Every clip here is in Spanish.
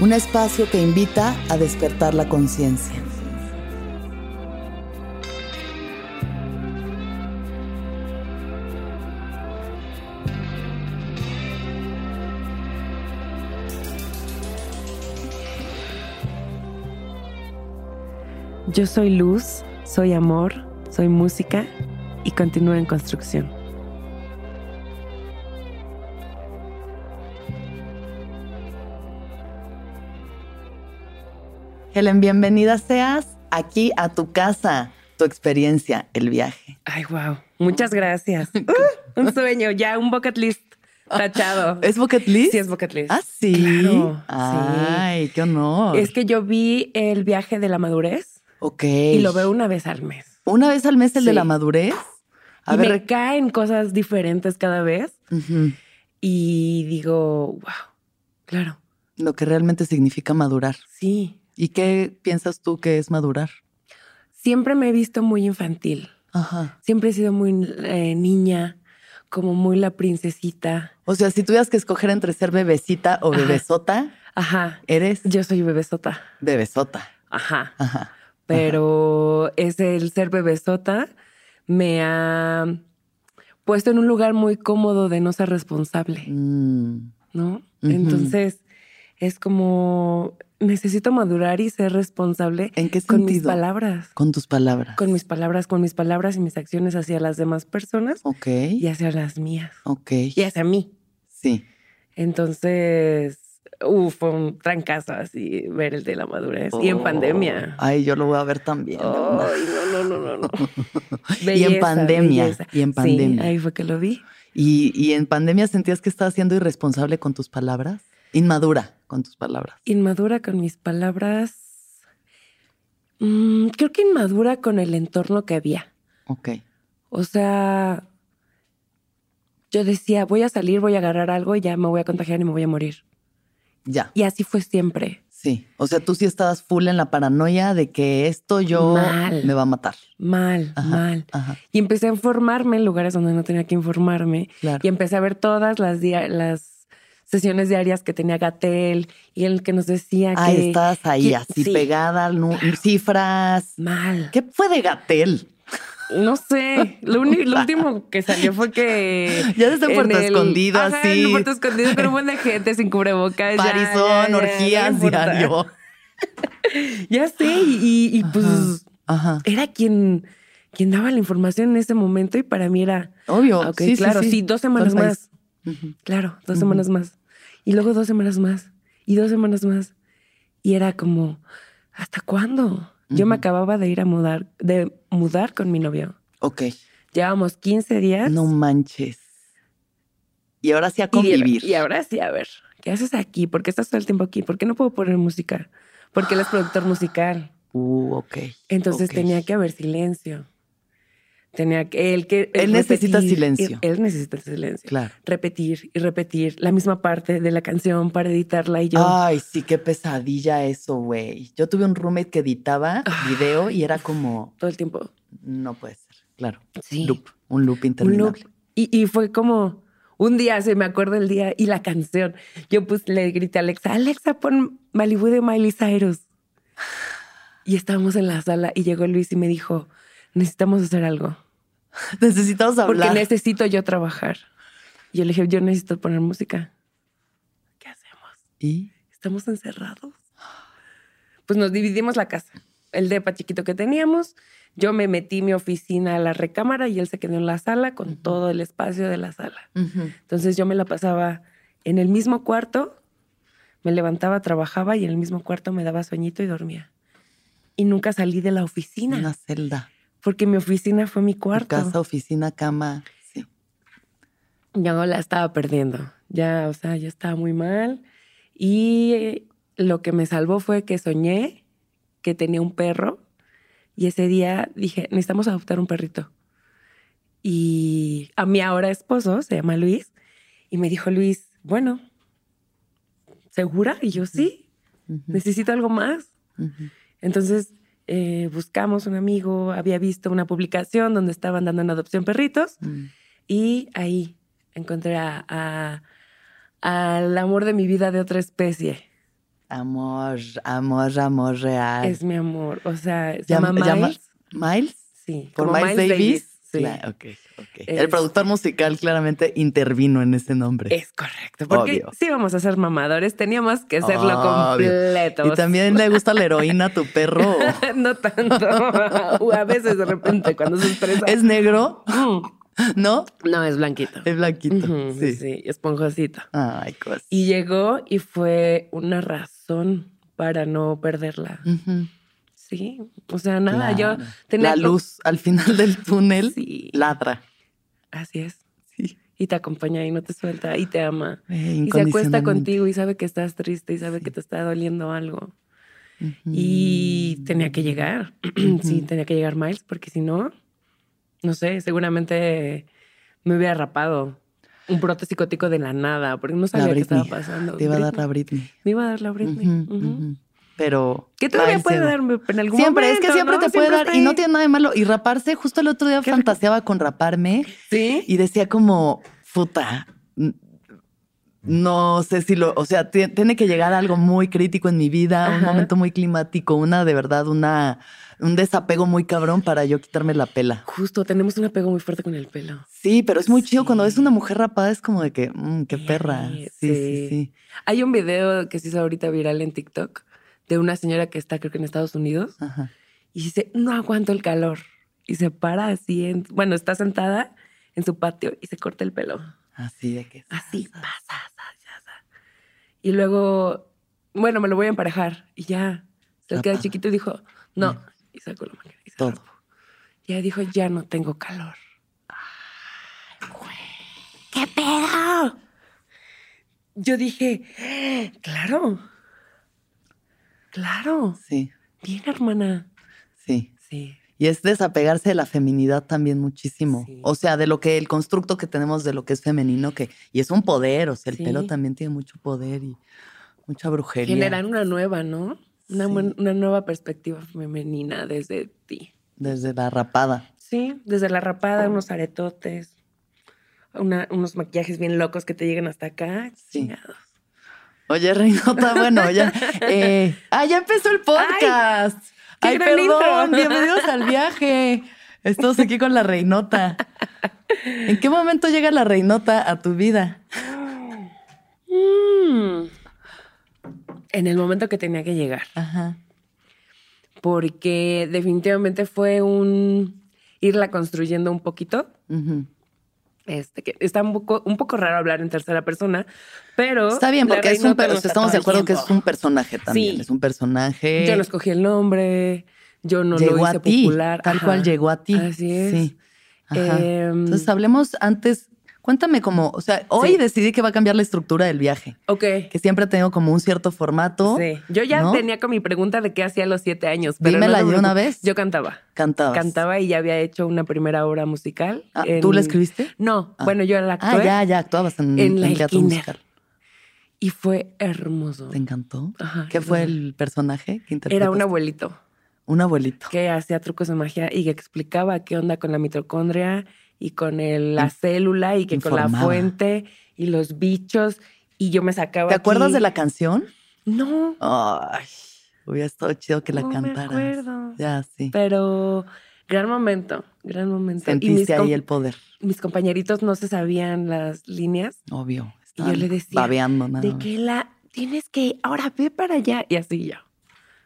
Un espacio que invita a despertar la conciencia. Yo soy luz, soy amor, soy música y continúo en construcción. Helen, bienvenida seas aquí a tu casa, tu experiencia, el viaje. Ay, wow. Muchas gracias. Uh, un sueño, ya un bucket list tachado. ¿Es bucket list? Sí, es bucket list. Ah, sí. Claro, Ay, qué honor. Es que yo vi el viaje de la madurez Ok. y lo veo una vez al mes. Una vez al mes el de Sí. la madurez. A y ver. me caen cosas diferentes cada vez y digo, wow, claro, Lo que realmente significa madurar. sí. ¿Y qué piensas tú que es madurar? Siempre me he visto muy infantil. Ajá. Siempre he sido muy eh, niña, como muy la princesita. O sea, si tuvieras que escoger entre ser bebecita o Ajá. bebesota, Ajá. eres Yo soy bebesota. bebesota. Ajá. Ajá. Pero es el ser bebesota me ha puesto en un lugar muy cómodo de no ser responsable, Mm, ¿no? Entonces es como necesito madurar y ser responsable ¿En qué con mis palabras, Con tus palabras. con mis palabras, con mis palabras y mis acciones hacia las demás personas Ok. y hacia las mías Ok. y hacia mí. Sí. Entonces, uf, fue un trancazo así ver el de la madurez y en Oh, pandemia. Ay, yo lo voy a ver también. Ay, no, no, no, no, no. y en pandemia. belleza. Y en Sí, pandemia. ahí fue que lo vi. y, y en pandemia sentías que estabas siendo irresponsable con tus palabras. Inmadura con tus palabras. Inmadura con mis palabras. Mm, creo que inmadura con el entorno que había. Ok. O sea, yo decía, voy a salir, voy a agarrar algo y ya me voy a contagiar y me voy a morir. Ya. Y así fue siempre. Sí. O sea, tú sí estabas full en la paranoia de que esto yo Mal. me va a matar. Mal, Ajá, mal. Ajá. Y empecé a informarme en lugares donde no tenía que informarme. Claro. Y empecé a ver todas las, las sesiones diarias que tenía Gatel y el que nos decía Ay, que... estabas ahí que- así sí. pegada, cifras. Mal. ¿Qué fue de Gatel? No sé. Lo, último que salió fue que. Ya desde Puerto el- Escondido, Ajá, así. En Puerto Escondido con un buen de gente sin cubrebocas. ya, Parizón, ya, ya, orgías importa. diario. Ya sé. Y, pues Ajá. era quien, quien daba la información en ese momento. Y para mí era. Obvio. Ok, sí, sí, claro, sí, dos semanas más. Claro, dos semanas más. Y luego dos semanas más. Y dos semanas más. Y era como, ¿hasta cuándo? Yo me acababa de ir a mudar, de mudar con mi novio. Ok. Llevábamos 15 días. No manches. Y ahora sí a Y, convivir. y ahora sí, a ver, ¿qué haces aquí? ¿Por qué estás todo el tiempo aquí? ¿Por qué no puedo poner música? Porque él es productor musical. Uh, ok. Entonces tenía que haber silencio. Tenía que él que Él necesita repetir, silencio. Él, él necesita silencio. Claro. Repetir y repetir la misma parte de la canción para editarla y yo. Ay, sí, qué pesadilla eso, güey. Yo tuve un roommate que editaba video y era como, todo el tiempo. no puede ser. Claro. Sí. Loop, un loop interminable. loop. Y, y fue como un día, se me acuerdo el día y la canción. Yo pues le grité a Alexa, Alexa, pon Malibu de Miley Cyrus. Y estábamos en la sala y llegó Luis y me dijo, necesitamos hacer algo. Necesitamos hablar. Porque necesito yo trabajar. Y yo le dije, yo necesito poner música. ¿Qué hacemos? ¿Y? Estamos encerrados. Pues nos dividimos la casa. El depa chiquito que teníamos, yo me metí mi oficina a la recámara y él se quedó en la sala con todo el espacio de la sala. Entonces yo me la pasaba en el mismo cuarto, me levantaba, trabajaba y en el mismo cuarto me daba sueñito y dormía. Y nunca salí de la oficina. Una celda. Porque mi oficina fue mi cuarto. casa, oficina, cama. Sí. Yo la estaba perdiendo. Ya, o sea, ya estaba muy mal. Y lo que me salvó fue que soñé que tenía un perro. Y ese día dije, necesitamos adoptar un perrito. Y a mi ahora esposo, se llama Luis, y me dijo, Luis, bueno, ¿segura? Y yo, sí, necesito algo más. Entonces eh, buscamos un amigo, había visto una publicación donde estaban dando en adopción perritos. Mm. Y ahí encontré a, a- al amor de mi vida de otra especie. Amor, amor, amor real. Es mi amor. O sea, se Llama- llama llama- Miles. ¿Miles? Sí. ¿Por como Miles, Davis? Sí. Cla- ok, ok. Es- El productor musical claramente intervino en ese nombre. Es correcto. Porque Obvio. sí vamos a ser mamadores. Teníamos que hacerlo Obvio. completo. ¿Y también le gusta la heroína a tu perro? no tanto. a veces de repente cuando se estresa. ¿Es negro? Mm. ¿No? No, es blanquito. Es blanquito. Sí. sí, esponjosito. Ay, cosas. Y llegó y fue una razón para no perderla. Sí, o sea, nada, yo tenía La luz al final del túnel Sí, ladra. así es. Sí. Y te acompaña y no te suelta y te ama. Eh, Y se acuesta contigo y sabe que estás triste y sabe Sí. que te está doliendo algo. Y tenía que llegar. sí, tenía que llegar Miles porque si no, no sé, seguramente me hubiera rapado un brote psicótico de la nada porque no sabía qué estaba pasando. Te iba a dar la Britney. Me iba a dar la Britney. Ujú. Pero. Que todavía puede darme en algún Siempre, momento. es que siempre ¿no? te puede Siempre dar. Y no tiene nada de malo. Y raparse, justo el otro día Qué fantaseaba con raparme. Sí. y decía como, puta. No sé si lo, o sea, ti- tiene que llegar algo muy crítico en mi vida, un momento muy climático, una de verdad, una, un desapego muy cabrón para yo quitarme la pela. Justo, tenemos un apego muy fuerte con el pelo. Sí, pero es muy chido cuando ves una mujer rapada, es como de que, mm, qué perra. Sí, Sí, sí, sí. sí. Hay un video que se hizo ahorita viral en TikTok de una señora que está, creo que en Estados Unidos, Ajá. y dice, no aguanto el calor. Y se para así, en, bueno, está sentada en su patio y se corta el pelo. Así de que. Así, pasa, Y luego, bueno, me lo voy a emparejar. Y ya, se queda chiquito y dijo, no. Y sacó la máquina y se Todo. Ya dijo, ya no tengo calor. ¿Qué pedo? Yo dije, claro. Claro. Sí, Bien, hermana. sí. Sí. Y es desapegarse de la feminidad también muchísimo. Sí. O sea, de lo que el constructo que tenemos de lo que es femenino, que, y es un poder, o sea, el Sí. pelo también tiene mucho poder y mucha brujería. Generar una nueva, ¿no? Una, Sí. una nueva perspectiva femenina desde ti. Desde la rapada. Sí, desde la rapada, unos aretotes, una- unos maquillajes bien locos que te llegan hasta acá. Sí. Oye, Reinota, bueno, ya. eh, ah, ya empezó el podcast. Ay, gran perdón, intro. bienvenidos al viaje. Estamos aquí con la Reinota. ¿En qué momento llega la Reinota a tu vida? Mm. En el momento que tenía que llegar. Ajá. Porque definitivamente fue un irla construyendo un poquito. ujú. Este, que está un poco, un poco raro hablar en tercera persona, pero. Está bien, porque es un, Reinota per- no está estamos de acuerdo que es un personaje también. Sí. Es un personaje. Yo no escogí el nombre, yo no llegó lo hice a ti, popular. tal ajá. cual llegó a ti. Así es. Sí. Em, Entonces hablemos antes, cuéntame cómo, o sea, hoy Sí. decidí que va a cambiar la estructura del viaje, Ok. que siempre ha tenido como un cierto formato. Sí. Yo ya ¿no? tenía con mi pregunta de qué hacía a los siete años. Pero Dímela no de una vez. Yo cantaba. Cantabas. Cantaba y ya había hecho una primera obra musical. Ah, en- ¿Tú la escribiste? No, Ah. bueno, yo la actué. Ah, ya, ya, actuabas en, en la en teatro kinder. musical. Y fue hermoso. ¿Te encantó? Ajá, ¿Qué fue el personaje que? Era un abuelito Un abuelito. que hacía trucos de magia y que explicaba qué onda con la mitocondria y con el- la célula y que con la fuente y los bichos y yo me sacaba. ¿Te acuerdas de la canción? No, Ay, hubiera estado chido que la no me cantaras. acuerdo. Ya, sí. Pero gran momento, gran momento. Sentiste ahí el poder, mis compañeritos no se sabían las líneas obvio. Y yo le decía, Babeando nada de que la tienes que ahora ve para allá y así yo.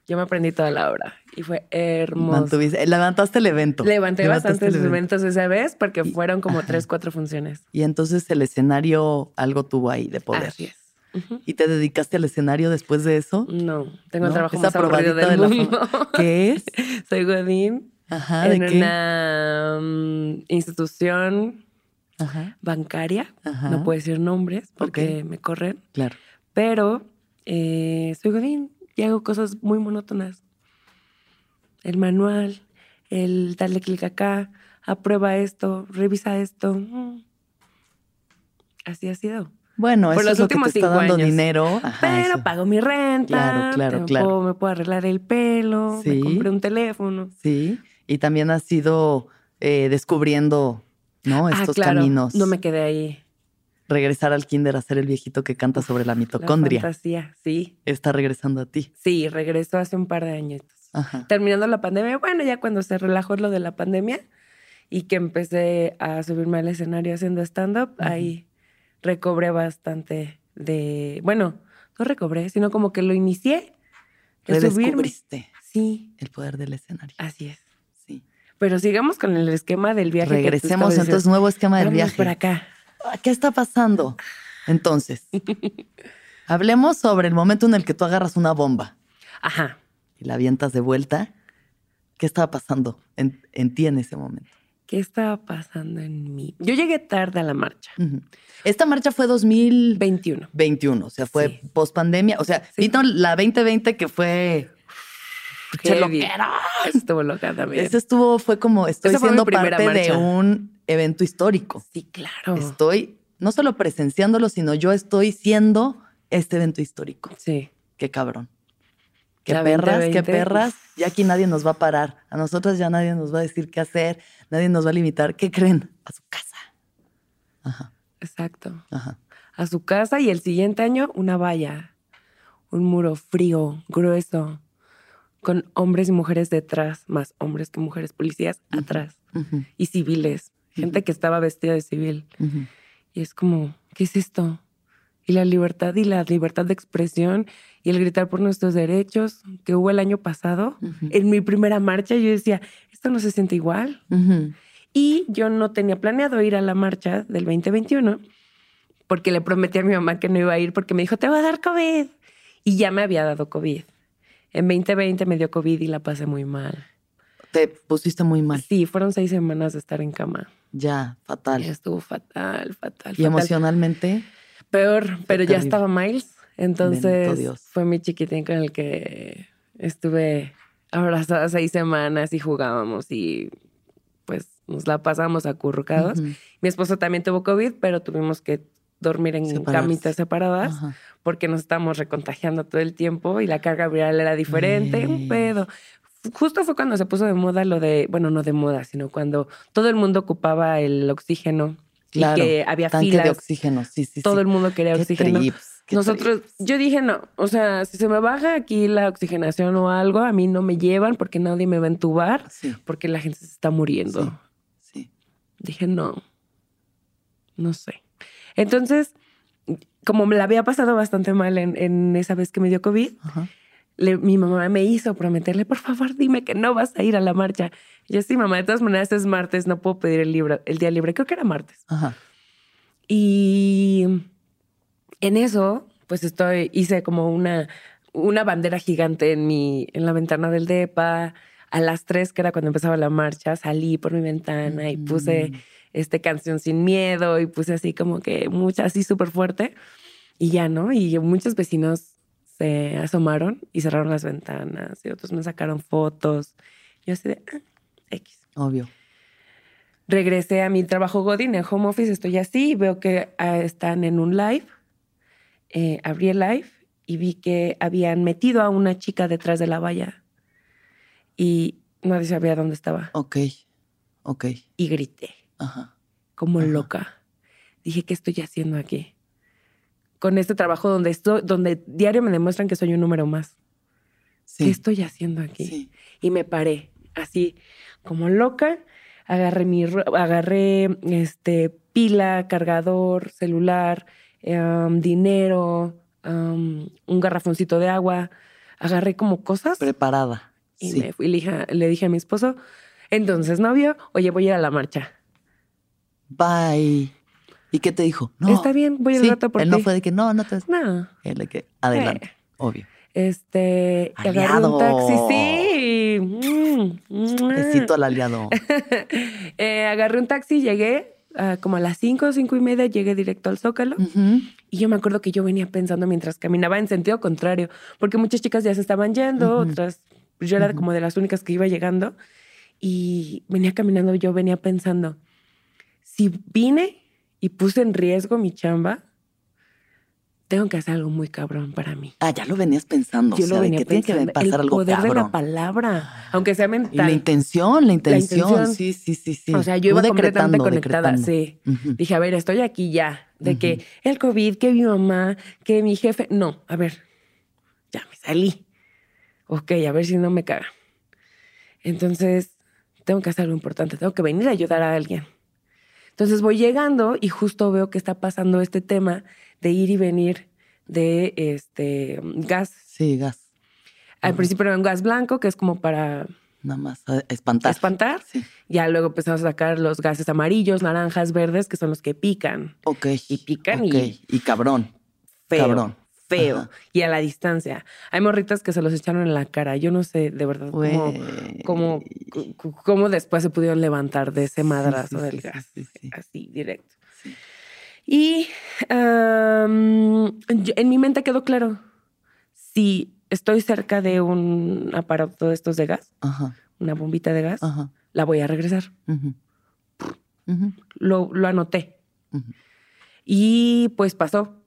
Yo me aprendí toda la obra y fue hermoso. Mantuviste- levantaste el evento. Levanté Levantaste bastantes el evento. eventos esa vez porque Y- fueron como ajá. tres, cuatro funciones. Y entonces el escenario algo tuvo ahí de poder. Así es. ¿Y te dedicaste al escenario después de eso? No, tengo ¿No? el trabajo más aburrido del de mundo. ¿Qué es? Soy Godín Ajá, ¿de en qué? una mm, institución Ajá, bancaria. ajá. No puedo decir nombres porque me corren. Claro. Pero eh, soy Godín y hago cosas muy monótonas. El manual, el darle clic acá, aprueba esto, revisa esto. Mm. Así ha sido. Bueno, Por eso los es lo que te está dando años. dinero. Ajá, Pero eso. pago mi renta. Claro, claro, me claro. Puedo, me puedo arreglar el pelo. Sí. Me compré un teléfono. Sí. Y también has ido eh, descubriendo, ¿no? Estos ah, claro. caminos. No me quedé ahí. Regresar al kinder a ser el viejito que canta sobre la La mitocondria. fantasía, sí. Está regresando a ti. Sí, regresó hace un par de años. Ajá. terminando la pandemia, bueno, ya cuando se relajó lo de la pandemia y que empecé a subirme al escenario haciendo stand-up, ahí recobré bastante de, bueno, no recobré, sino como que lo inicié. Redescubriste Sí, el poder del escenario. así es. Sí. Pero sigamos con el esquema del viaje. Regresemos entonces, nuevo esquema del Vámonos viaje. por acá. ¿Qué está pasando? Entonces, hablemos sobre el momento en el que tú agarras una bomba Ajá. y la avientas de vuelta. ¿Qué estaba pasando en, en ti en ese momento? ¿Qué estaba pasando en mí? Yo llegué tarde a la marcha. Esta marcha fue 2021, 21. o sea, fue Sí. post pandemia. O sea, Sí. vino la 2020 que fue. Heavy. loquera. Estuvo loca también. Ese estuvo, fue como, estoy Esa siendo parte de marcha. un evento histórico. Sí, claro. Estoy no solo presenciándolo, sino yo estoy siendo este evento histórico. Sí. Qué cabrón. Qué perras, qué 2020, perras. Ya aquí nadie nos va a parar. A nosotras ya nadie nos va a decir qué hacer. Nadie nos va a limitar. ¿Qué creen? A su casa. Ajá, Exacto. ajá. A su casa y el siguiente año una valla. Un muro frío, grueso, con hombres y mujeres detrás, más hombres que mujeres policías atrás. Y civiles, gente que estaba vestida de civil. Y es como, ¿qué es esto? Y la libertad y la libertad de expresión y el gritar por nuestros derechos que hubo el año pasado. Ujú. En mi primera marcha yo decía, esto no se siente igual. Y yo no tenía planeado ir a la marcha del 2021 porque le prometí a mi mamá que no iba a ir porque me dijo, te va a dar COVID. Y ya me había dado COVID. En 2020 me dio COVID y la pasé muy mal. Te pusiste muy mal. Sí, fueron seis semanas de estar en cama. Ya, fatal. Y estuvo fatal, fatal, Y fatal. emocionalmente, Peor, pero ya estaba Miles. Entonces fue mi chiquitín con el que estuve abrazada seis semanas y jugábamos y pues nos la pasamos acurrucados. ujú, Mi esposo también tuvo COVID, pero tuvimos que dormir en Separarse. camitas separadas ajá. porque nos estábamos recontagiando todo el tiempo y la carga viral era diferente, un pedo. Justo fue cuando se puso de moda lo de, bueno, no de moda, sino cuando todo el mundo ocupaba el oxígeno Claro. y que había Tanque filas. de oxígeno. Sí, sí, todo sí. el mundo quería Qué oxígeno. trips, Nosotros, trips. yo dije no, o sea, si se me baja aquí la oxigenación o algo, a mí no me llevan porque nadie me va a entubar, Sí, porque la gente se está muriendo. Sí. sí. Dije no, no sé. Entonces, como me la había pasado bastante mal en, en esa vez que me dio COVID, Ajá. Le- mi mamá me hizo prometerle, por favor, dime que no vas a ir a la marcha. Y yo, sí, mamá, de todas maneras es martes, no puedo pedir el, libro, el día libre. Creo que era martes. Ajá. Y en eso, pues estoy, hice como una, una bandera gigante en mi, en la ventana del DEPA. A las tres, que era cuando empezaba la marcha, salí por mi ventana y puse Mm. este canción sin miedo y puse así como que mucha, así súper fuerte. Y ya, ¿no? Y muchos vecinos se asomaron y cerraron las ventanas y otros me sacaron fotos. Yo así de, "Ah, X Obvio. regresé a mi trabajo Godin en home office, estoy así y veo que ah, están en un live. Eh, abrí el live y vi que habían metido a una chica detrás de la valla y nadie sabía dónde estaba. Ok. Ok. Y grité. Ajá. como Ajá. loca. Dije, ¿qué estoy haciendo aquí? Con este trabajo donde estoy, donde diario me demuestran que soy un número más. ¿Qué Sí. estoy haciendo aquí? Sí. Y me paré, así, como loca. Agarré mi, agarré este pila, cargador, celular, em, dinero, em, un garrafoncito de agua. Agarré como cosas Preparada. y sí. me fui. Le dije, le dije a mi esposo, entonces novio, oye, voy a ir a la marcha. Bye. ¿Y qué te dijo? No. Está bien, voy al Sí, rato por Él ti. no fue de que no, no te. No. Él de que adelante. Obvio. Este, Aliado. un taxi, sí. Mm. Besito al aliado. Eh, agarré un taxi, llegué ah, como a las cinco, cinco y media, llegué directo al Zócalo. Ujú. Y yo me acuerdo que yo venía pensando mientras caminaba en sentido contrario, porque muchas chicas ya se estaban yendo, Ujú. otras, pues yo era Ujú. como de las únicas que iba llegando. Y venía caminando, yo venía pensando, si vine y puse en riesgo mi chamba, tengo que hacer algo muy cabrón para mí. Ah, ya lo venías pensando. Yo o sea, lo venía que tiene pensando. que pasar el algo poder de la palabra, aunque sea Y la mental. intención, la intención. intención. Sí, sí, sí, sí. O sea, Tú yo iba completamente conectada, decretando. sí. Dije, a ver, estoy aquí ya. De que el COVID, que mi mamá, que mi jefe. No, a ver, ya me salí. Ok, a ver si no me cagan. Entonces, tengo que hacer algo importante. Tengo que venir a ayudar a alguien. Entonces voy llegando y justo veo que está pasando este tema de ir y venir de este gas. Sí, gas. Al principio era un gas blanco, que es como para Nada más espantar. espantar. Sí. Ya luego empezamos a sacar los gases amarillos, naranjas, verdes, que son los que pican. Ok. Y pican Ok. y- Y cabrón. Feo. Cabrón. Feo. Ajá. Y a la distancia. Hay morritas que se los echaron en la cara. Yo no sé de verdad cómo, cómo, cómo después se pudieron levantar de ese madrazo sí, del sí, gas. sí, sí. Así, directo. Y yo- en mi mente quedó claro. Si estoy cerca de un aparato de estos de gas, Ajá. una bombita de gas, Ajá. la voy a regresar. Lo, lo anoté. Y pues pasó.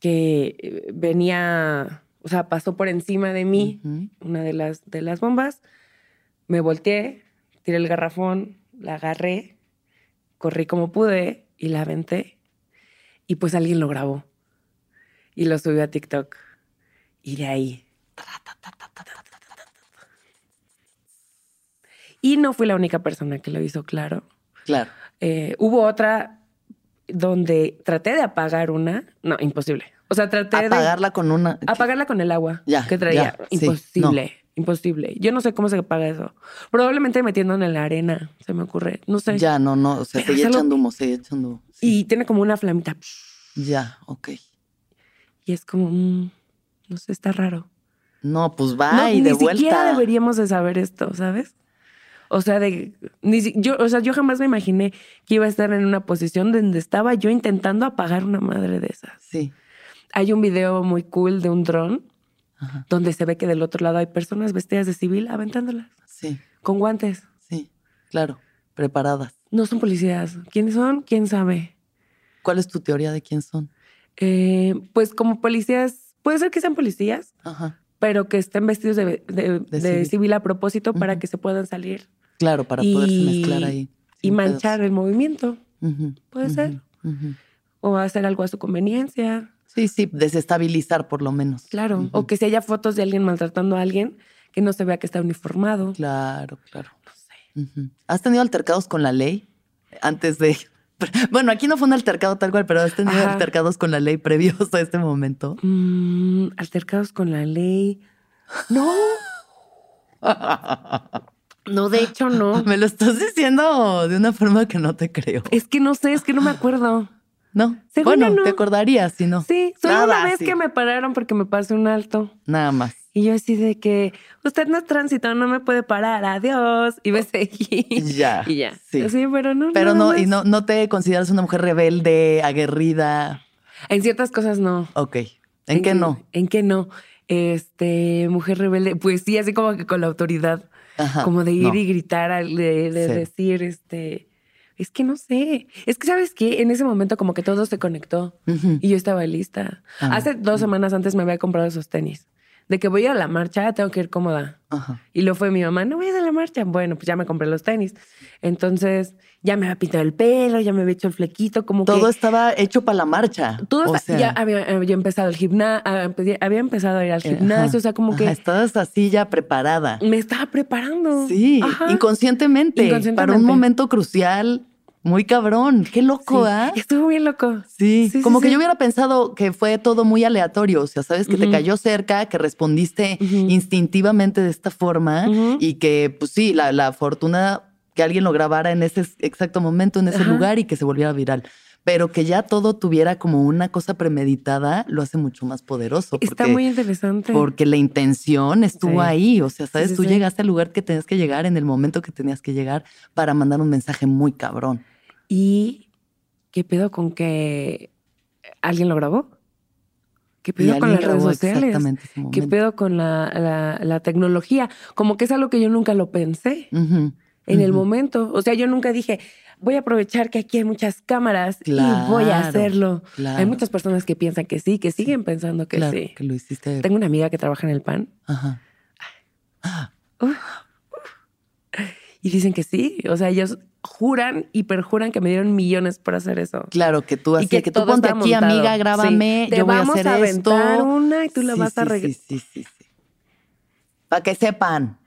Que eh, venía, o sea, pasó por encima de mí una de las, de las bombas. Me volteé, tiré el garrafón, la agarré, corrí como pude y la aventé. Y pues alguien lo grabó. Y lo subió a TikTok. Y de ahí. Y no fui la única persona que lo hizo, claro. Claro. Eh, hubo otra donde traté de apagar una. No, imposible. O sea, traté de Apagarla con una. apagarla con el agua Ya, que traía. ya, sí, imposible, imposible. Yo no sé cómo se apaga eso. Probablemente metiéndolo en la arena, se me ocurre. No sé. Ya, no, no. O sea, Pero seguía echando humo, seguía echando humo. Sí. Y tiene como una flamita. Ya, ok. Y es como, mm, no sé, está raro. No, pues va no, y ni de siquiera vuelta. deberíamos de saber esto, ¿sabes? O sea, de, ni yo, o sea, yo jamás me imaginé que iba a estar en una posición donde estaba yo intentando apagar una madre de esas. Sí. Hay un video muy cool de un dron Ajá. donde se ve que del otro lado hay personas vestidas de civil aventándolas Sí, con guantes. sí. Claro. Preparadas. No son policías. ¿Quiénes son? ¿Quién sabe? ¿Cuál es tu teoría de quién son? Eh, pues como policías, puede ser que sean policías, Ajá. pero que estén vestidos de, de- de civil. civil. a propósito para que se puedan salir Claro, para Y- poderse mezclar ahí. y manchar pedos. el movimiento puede ser. o hacer algo a su conveniencia. Sí, sí, desestabilizar por lo menos. Claro. O que si haya fotos de alguien maltratando a alguien, que no se vea que está uniformado. Claro, claro. No sé. ¿Has tenido altercados con la ley antes de... Bueno, aquí no fue un altercado tal cual, pero has tenido Ajá. altercados con la ley previos a este momento. Mm, altercados con la ley. No, no, de hecho no. Me lo estás diciendo de una forma que no te creo. Es que no sé, es que no me acuerdo. No. Según bueno, no. te acordarías si no. Sí, solo Nada, una vez sí. que me pararon porque me pasé un alto. Nada más. Y yo así de que, usted no es tránsito, no me puede parar, adiós. Y me seguí. Ya. Y ya. Sí. Sí, pero no. Pero no, y no, no te consideras una mujer rebelde, aguerrida. En ciertas cosas no. Ok. ¿En, qué no? ¿En qué no? Este, mujer rebelde, pues sí, así como que con la autoridad, Ajá, como de ir no. y gritar, al- de, de Sí. decir, este, es que no sé, es que sabes que en ese momento como que todo se conectó y yo estaba lista. Ah, Hace dos semanas antes me había comprado esos tenis de que voy a la marcha, tengo que ir cómoda. Ajá. Y lo fue mi mamá, no vayas a la marcha. Bueno, pues ya me compré los tenis. Entonces, ya me había pintado el pelo, ya me había hecho el flequito, como Todo que... estaba hecho para la marcha. Todo O está- sea, ya había, había empezado el gimnasio, había empezado a ir al eh, gimnasio, ajá, o sea, como ajá, que estabas así ya preparada. me estaba preparando. Sí, inconscientemente, Inconscientemente. Para un momento crucial, muy cabrón. Qué loco, Sí, ¿ah? Estuvo bien loco. Sí, Sí, sí, como que yo hubiera pensado que fue todo muy aleatorio, o sea, sabes que te cayó cerca, que respondiste instintivamente de esta forma y que, pues sí, la, la fortuna que alguien lo grabara en ese exacto momento, en ese lugar y que se volviera viral. Pero que ya todo tuviera como una cosa premeditada, lo hace mucho más poderoso. Está porque- muy interesante. porque la intención estuvo Sí. ahí. O sea, sabes, sí, tú llegaste al lugar que tenías que llegar en el momento que tenías que llegar para mandar un mensaje muy cabrón. ¿Y qué pedo con que alguien lo grabó? ¿Qué pedo con las redes sociales? ¿Qué pedo con la, la- la tecnología? Como que es algo que yo nunca lo pensé Ujú, en el momento. O sea, yo nunca dije, voy a aprovechar que aquí hay muchas cámaras y voy a hacerlo. claro. Hay muchas personas que piensan que sí, que siguen pensando que Claro, sí. que lo hiciste. Tengo una amiga que trabaja en el PAN Ajá. Y dicen que sí. O sea, ellos juran y perjuran que me dieron millones por hacer eso. Claro, que tú Y así, que que, tú ponte aquí, montado. amiga, grábame, Sí. Te yo voy a hacer a esto. una y tú la Sí, vas a sí, Sí, sí, sí, sí. Para que sepan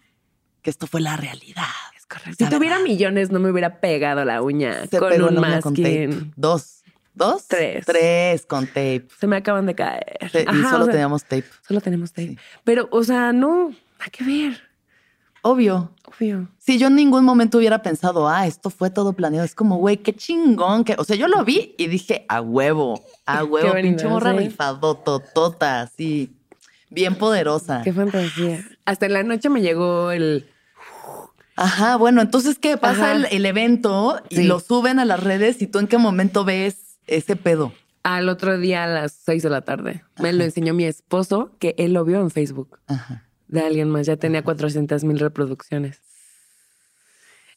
que esto fue la realidad. Correcto. Si tuviera verdad. millones, no me hubiera pegado la uña Se con pegó un la uña con tape. masking. Dos. ¿Dos? Tres. Tres con tape. Se me acaban de caer. Y solo o sea, teníamos tape. Solo tenemos tape. Sí. Pero, o sea, no, nada que ver. Obvio. Obvio. Si yo en ningún momento hubiera pensado, ah, esto fue todo planeado, es como, güey, qué chingón. Que... O sea, yo lo vi y dije, a huevo, a huevo, bonito, pinche morra sí. rifado, totota, así, bien poderosa. Qué fantasía. Hasta en la noche me llegó el. Ajá, bueno, entonces, ¿qué? Pasa el, el evento y Sí. lo suben a las redes y tú en qué momento ves ese pedo. Al otro día a las seis de la tarde. Me lo enseñó mi esposo, que él lo vio en Facebook Ajá. de alguien más. Ya tenía 400 mil reproducciones.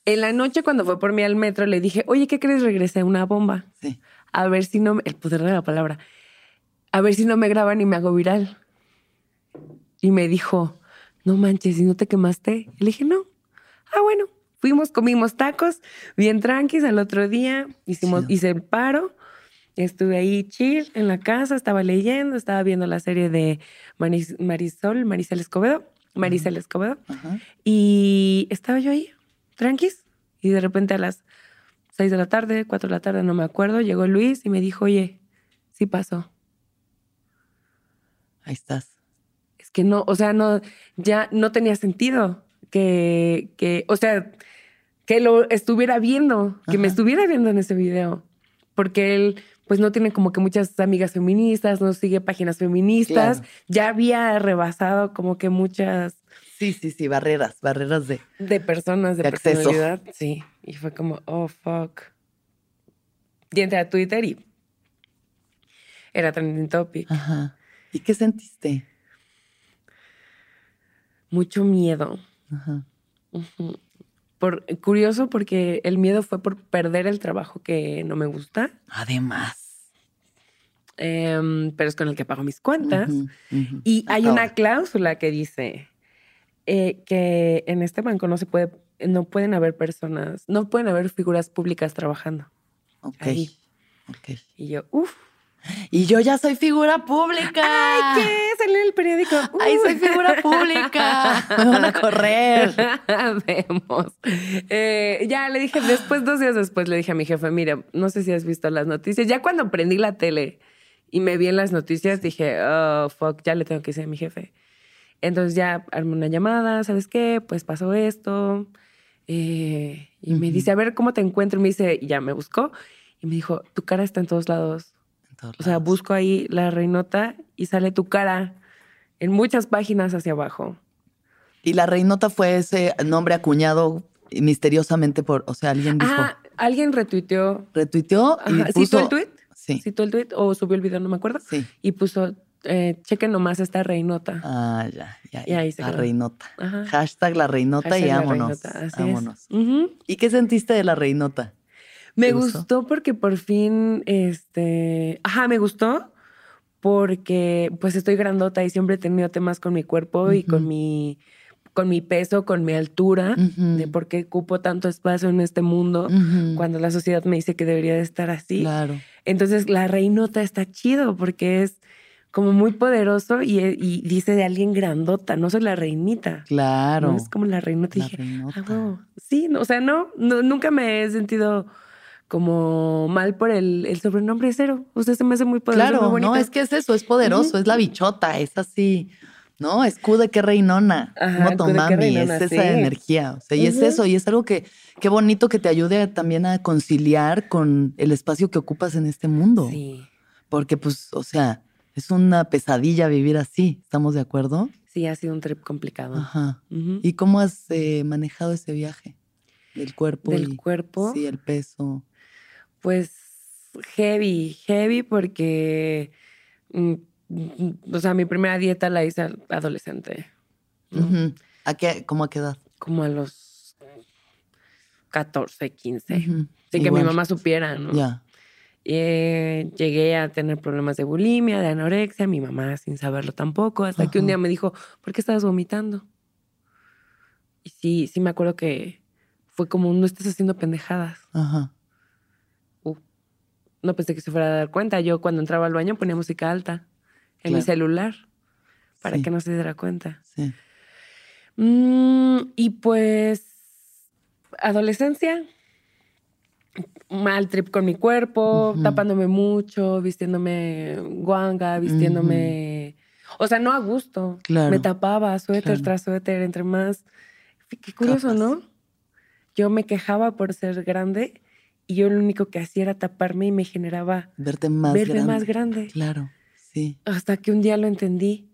En la noche, cuando fue por mí al metro, le dije, oye, ¿qué crees? Regresé una bomba. Sí. A ver si no me. El poder de la palabra. A ver si no me graban y me hago viral. Y me dijo, no manches, ¿y no te quemaste? Le dije, no. Ah, bueno. Fuimos, comimos tacos, bien tranquis. Al otro día hicimos, Chido. hice el paro. Estuve ahí chill en la casa, estaba leyendo, estaba viendo la serie de Maris- Marisol, Maricel Escobedo. Escobedo. Ajá. Y estaba yo ahí, tranquis. Y de repente a las seis de la tarde, cuatro de la tarde, no me acuerdo, llegó Luis y me dijo, oye, sí pasó. Ahí estás. Es que no, o sea, no, ya no tenía sentido que, que o sea, que lo estuviera viendo, que me estuviera viendo en ese video. Porque él, pues no tiene como que muchas amigas feministas, no sigue páginas feministas. Claro. Ya había rebasado como que muchas Sí, sí, sí, barreras, barreras de. de personas de, De acceso. personalidad. Sí. Y fue como, oh, fuck. Y entré a Twitter y era trending topic. Ajá. ¿Y qué sentiste? Mucho miedo. Ajá. Ujú. Por, curioso porque el miedo fue por perder el trabajo que no me gusta, Además. em, pero es con el que pago mis cuentas. Y hay una cláusula que dice eh, que en este banco no se puede, no pueden haber personas, no pueden haber figuras públicas trabajando. Ok. ahí. ok. Y yo, uff, Y yo ya soy figura pública. ¡ay, qué! Salió en el periódico. Ay, Uh. soy figura pública. Me van a correr. Vemos. Eh, ya le dije, después, dos días después, le dije a mi jefe, mira, no sé si has visto las noticias. Ya cuando prendí la tele y me vi en las noticias, dije, oh, fuck, ya le tengo que decir a mi jefe. Entonces ya armé una llamada, ¿sabes qué? Pues pasó esto. Eh, y me dice, a ver, ¿cómo te encuentro? Y me dice, y ya me buscó. Y me dijo, tu cara está en todos lados. O sea, busco ahí la reinota y sale tu cara en muchas páginas hacia abajo. Y la reinota fue ese nombre acuñado misteriosamente por, o sea, alguien dijo, Ah, alguien retuiteó. retuiteó y Ajá, puso. ¿Citó el tweet? Sí, ¿Citó el tweet o subió el video? No me acuerdo. sí. Y puso, eh, chequen nomás esta reinota. Ah, ya, ya. Y ahí se la quedó. reinota. Ajá. Hashtag la reinota y Hashtag la vámonos. reinota, así es. vámonos. ¿Y qué sentiste de la reinota? Me ¿Te gustó? gustó porque por fin, este, ajá, me gustó porque pues estoy grandota y siempre he tenido temas con mi cuerpo y con mi con mi peso, con mi altura, de por qué ocupo tanto espacio en este mundo cuando la sociedad me dice que debería de estar así. Claro. Entonces la reinota está chido porque es como muy poderoso y, y dice de alguien grandota, no soy la reinita. Claro. ¿no? Es como la reinota. La dije, reinota. "Ah, huevo". sí, no, o sea, no, no, nunca me he sentido como mal por el, el sobrenombre cero. Sea, se me hace muy poderoso. Claro, muy no, es que es eso, es poderoso, es la bichota, es así, ¿no? Escude que reinona, motomami, reinona, es esa sí. energía, o sea, y es eso, y es algo que, qué bonito que te ayude también a conciliar con el espacio que ocupas en este mundo, Sí, porque pues, o sea, es una pesadilla vivir así, ¿estamos de acuerdo? sí, ha sido un trip complicado. Ajá. ¿Y cómo has eh, manejado ese viaje? Del cuerpo. Del y- cuerpo. Sí, el peso. Pues heavy, heavy porque, mm, mm, o sea, mi primera dieta la hice adolescente. ¿A qué, ¿Cómo a qué edad? como a los 14, 15, Ujú. sin que mi mamá supiera, ¿no? Ya. Eh, llegué a tener problemas de bulimia, de anorexia, mi mamá sin saberlo tampoco, hasta que un día me dijo, ¿por qué estabas vomitando? Y sí, sí me acuerdo que fue como, no estás haciendo pendejadas. Ajá. Uh, no pensé que se fuera a dar cuenta. Yo cuando entraba al baño ponía música alta en mi celular para Sí. que no se diera cuenta. Sí. Mm, y pues, adolescencia, mal trip con mi cuerpo, tapándome mucho, vistiéndome guanga, vistiéndome... O sea, no a gusto. Claro, Me tapaba suéter claro. tras suéter, entre más... Qué curioso, Capas. ¿no? Yo me quejaba por ser grande y yo lo único que hacía era taparme y me generaba Verte más verme grande. más grande. Claro, sí. Hasta que un día lo entendí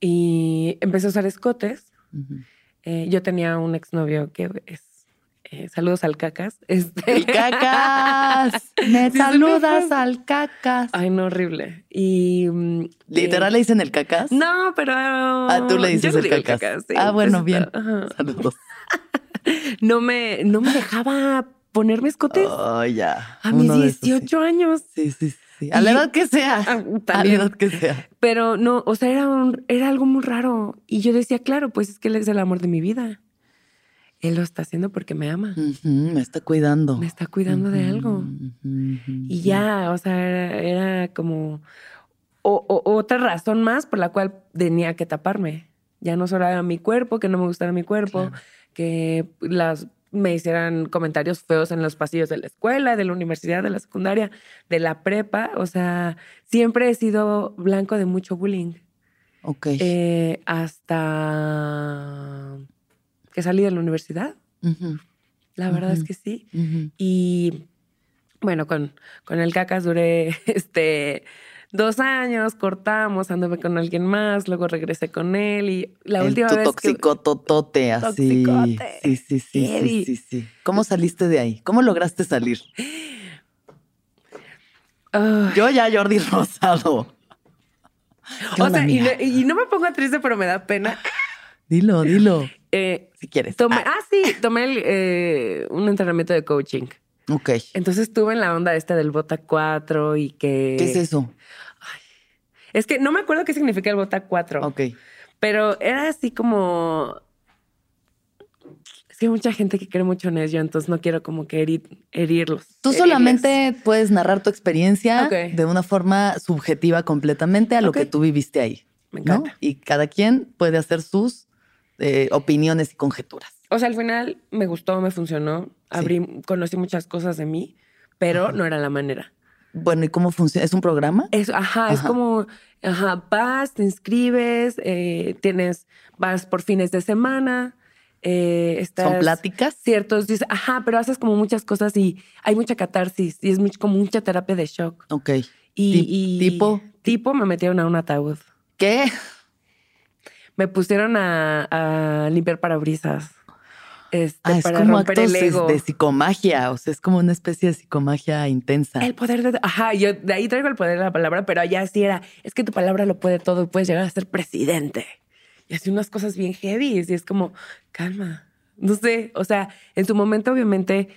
y empecé a usar escotes. Eh, yo tenía un exnovio que es. eh, saludos al cacas. Este, ¡El cacas! ¡Me Sí, saludas sí. al cacas! Ay, no, horrible. Y. mm, ¿Literal le dicen el cacas? eh, no, pero. Ah, tú le yo dices el cacas. sí, ah, bueno, bien. ajá. Saludos. No me, no me dejaba ponerme escotes Oh, ya. a mis Uno de esos, 18 años. Sí, sí, sí. A la edad que sea. Ah, A la edad que sea. Pero no, o sea, era, un- era algo muy raro. Y yo decía, claro, pues es que él es el amor de mi vida. Él lo está haciendo porque me ama. Me está cuidando. Me está cuidando de algo. Y ya, o sea, era, era como o- o- otra razón más por la cual tenía que taparme. Ya no solo era mi cuerpo, que no me gustara mi cuerpo, Claro. que las me hicieran comentarios feos en los pasillos de la escuela, de la universidad, de la secundaria, de la prepa. O sea, siempre he sido blanco de mucho bullying. Ok. Eh, hasta que salí de la universidad. La verdad es que sí. Y bueno, con, con el cacas duré este dos años, cortamos, anduve con alguien más, luego regresé con él y la El última tu vez toxicototote, así. Toxicote. Sí, sí, sí, sí, sí, sí. ¿Cómo saliste de ahí? ¿Cómo lograste salir? Yo ya Jordi Rosado. ¿Qué o onda, sea, y, no- y no me pongo triste, pero me da pena. Dilo, dilo, Eh, si quieres. tomé, Ah, ah, sí, tomé el, eh, un entrenamiento de coaching. Ok. Entonces estuve en la onda esta del Bota 4 y que... ¿Qué es eso? Es que no me acuerdo qué significa el Bota 4. Ok. Pero era así como. Es que hay mucha gente que cree mucho en ello, entonces no quiero como que herir- herirlos. Tú herirles. solamente puedes narrar tu experiencia de una forma subjetiva completamente a lo que tú viviste ahí. Me ¿no? encanta. Y cada quien puede hacer sus eh, opiniones y conjeturas. O sea, al final me gustó, me funcionó. Abrí, conocí muchas cosas de mí, pero Ajá. no era la manera. Bueno, ¿y cómo funciona? ¿Es un programa? Es, ajá, es como, ajá, vas, te inscribes, eh, tienes, vas por fines de semana. eh, estás ¿Son pláticas? Ciertos días, ajá, pero haces como muchas cosas y hay mucha catarsis y es como mucha terapia de shock. Ok. Y- tipo? Tipo me metieron a un ataúd. ¿Qué? Me pusieron a, a limpiar parabrisas. Este, Ah, es para como romper actos el de- ego. de psicomagia, o sea, es como una especie de psicomagia intensa. El poder de. Ajá, yo de ahí traigo el poder de la palabra, pero allá sí era. Es que tu palabra lo puede todo y puedes llegar a ser presidente. Y así unas cosas bien heavy. Y es como, calma. No sé. O sea, en su momento, obviamente,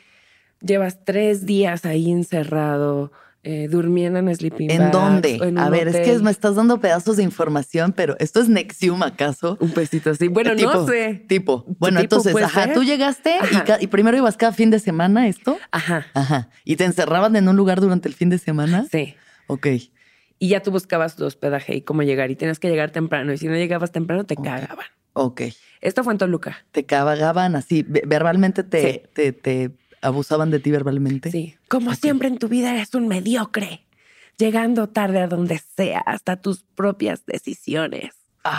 llevas tres días ahí encerrado. Eh, durmiendo en sleeping ¿En bags, dónde? en A ver, es que me estás dando pedazos de información, pero ¿esto es Nexium acaso? Un pesito así. Bueno, Tipo, no sé. Tipo. Bueno, Tipo entonces, ajá, ser. tú llegaste y, Ajá. ca- y primero ibas cada fin de semana esto. Ajá. Ajá. ¿Y te encerraban en un lugar durante el fin de semana? Sí. Ok. Y ya tú buscabas tu hospedaje y cómo llegar. Y tienes que llegar temprano. Y si no llegabas temprano, te Ok. cagaban. Ok. Esto fue en Toluca. Te cagaban así, ve- verbalmente te, Sí. te, te abusaban de ti verbalmente. Sí. Como siempre en tu vida eres un mediocre. Llegando tarde a donde sea, hasta tus propias decisiones. Ay,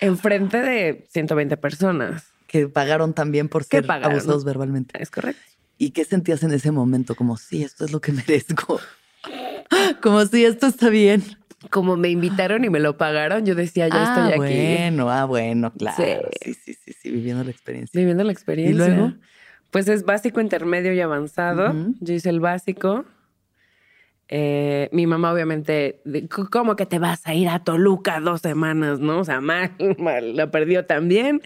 Enfrente de 120 personas. que pagaron también por ¿Qué ser abusados verbalmente. Es correcto. ¿Y qué sentías en ese momento? Como, sí, esto es lo que merezco. Como, sí, esto está bien. Como me invitaron y me lo pagaron, yo decía, yo ah, estoy aquí. bueno, ah, bueno, claro. Sí. Sí, sí, sí, sí, viviendo la experiencia. Viviendo la experiencia. ¿Y luego? Pues es básico, intermedio y avanzado. Ujú. Yo hice el básico. Eh, mi mamá, obviamente, de, "C- ¿cómo que te vas a ir a Toluca dos semanas? ¿No? O sea, mal, mal, la perdió también.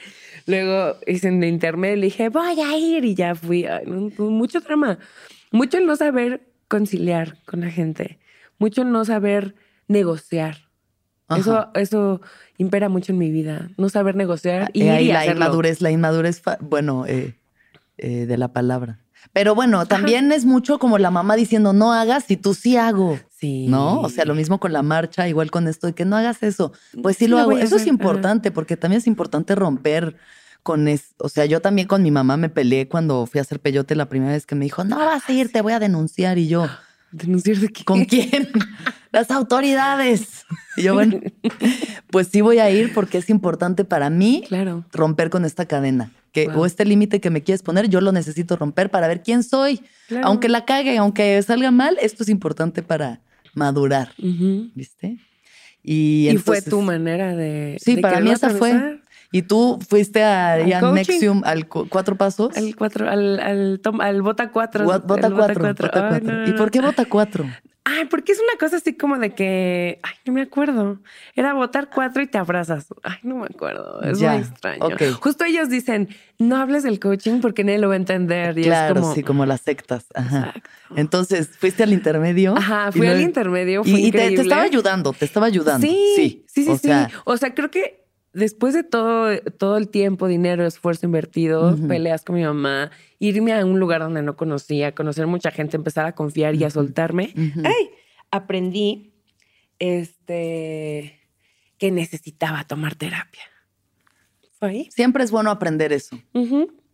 Luego hice en el intermedio y le dije, voy a ir y ya fui. Ay, mucho drama. Mucho el no saber conciliar con la gente. Mucho el no saber negociar. Eso, Ajá. eso impera mucho en mi vida. No saber negociar y, Eh, ir ahí y la hacerlo. inmadurez, la inmadurez, bueno, eh, eh, de la palabra. Pero bueno, también es mucho como la mamá diciendo, no hagas y tú sí hago. Sí. ¿No? O sea, lo mismo con la marcha, igual con esto de que no hagas eso. Pues sí, Sí, lo hago. Eso es ajá. importante porque también es importante romper con eso. O sea, yo también con mi mamá me peleé cuando fui a hacer peyote la primera vez que me dijo, no vas a ir, te voy a denunciar. Y yo, ¿Denunciar de qué? ¿con quién? Las autoridades. Y yo, bueno, pues sí voy a ir porque es importante para mí Claro. romper con esta cadena. Que, Wow. O este límite que me quieres poner, yo lo necesito romper para ver quién soy. Claro. Aunque la cague, aunque salga mal, esto es importante para madurar. ¿Viste? Y, Y, fue tu manera de. Sí, de para mí esa fue. Y tú fuiste a, Al ya. Nexium, al cu- cuatro pasos. Al cuatro, al, al, tom- al bota cuatro. Bot- Bota cuatro. cuatro. bota cuatro. no, ¿Y no, por qué bota cuatro? Ay, porque es una cosa así como de que. Ay, no me acuerdo. Era votar cuatro y te abrazas. Ay, no me acuerdo. Es Ya, muy extraño. Justo ellos dicen: no hables del coaching porque nadie lo va a entender. Y claro, es como. sí, como las sectas. Ajá. Exacto. Al fuiste al intermedio. Ajá, fui al intermedio. Fue Y, y te, estaba ayudando, te estaba ayudando. Sí, sí, sí, o sí. sea, O sea, creo que después de todo, todo el tiempo, dinero, esfuerzo invertido, peleas con mi mamá, irme a un lugar donde no conocía, conocer mucha gente, empezar a confiar y a soltarme. ¡ay! aprendí este que necesitaba tomar terapia. ¿Fue ahí? siempre es bueno aprender eso.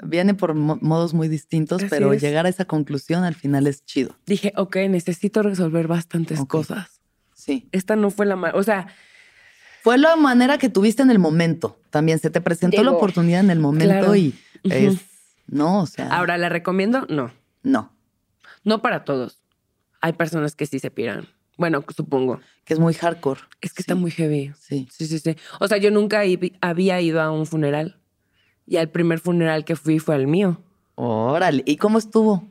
Viene por mo- modos muy distintos, Así pero es. llegar a esa conclusión al final es chido. Dije, ok, necesito resolver bastantes cosas. Sí. Esta no fue la... ma- O sea, Fue la manera que tuviste en el momento. También se te presentó la oportunidad en el momento Claro. y es. No, o sea. ahora la recomiendo, no. No, No para todos. Hay personas que sí se piran. Bueno, supongo. que es muy hardcore. Es que Sí. está muy heavy. Sí. Sí, sí, sí. O sea, yo nunca había ido a un funeral. Y al primer funeral que fui fue al mío. Órale. ¿Y cómo estuvo?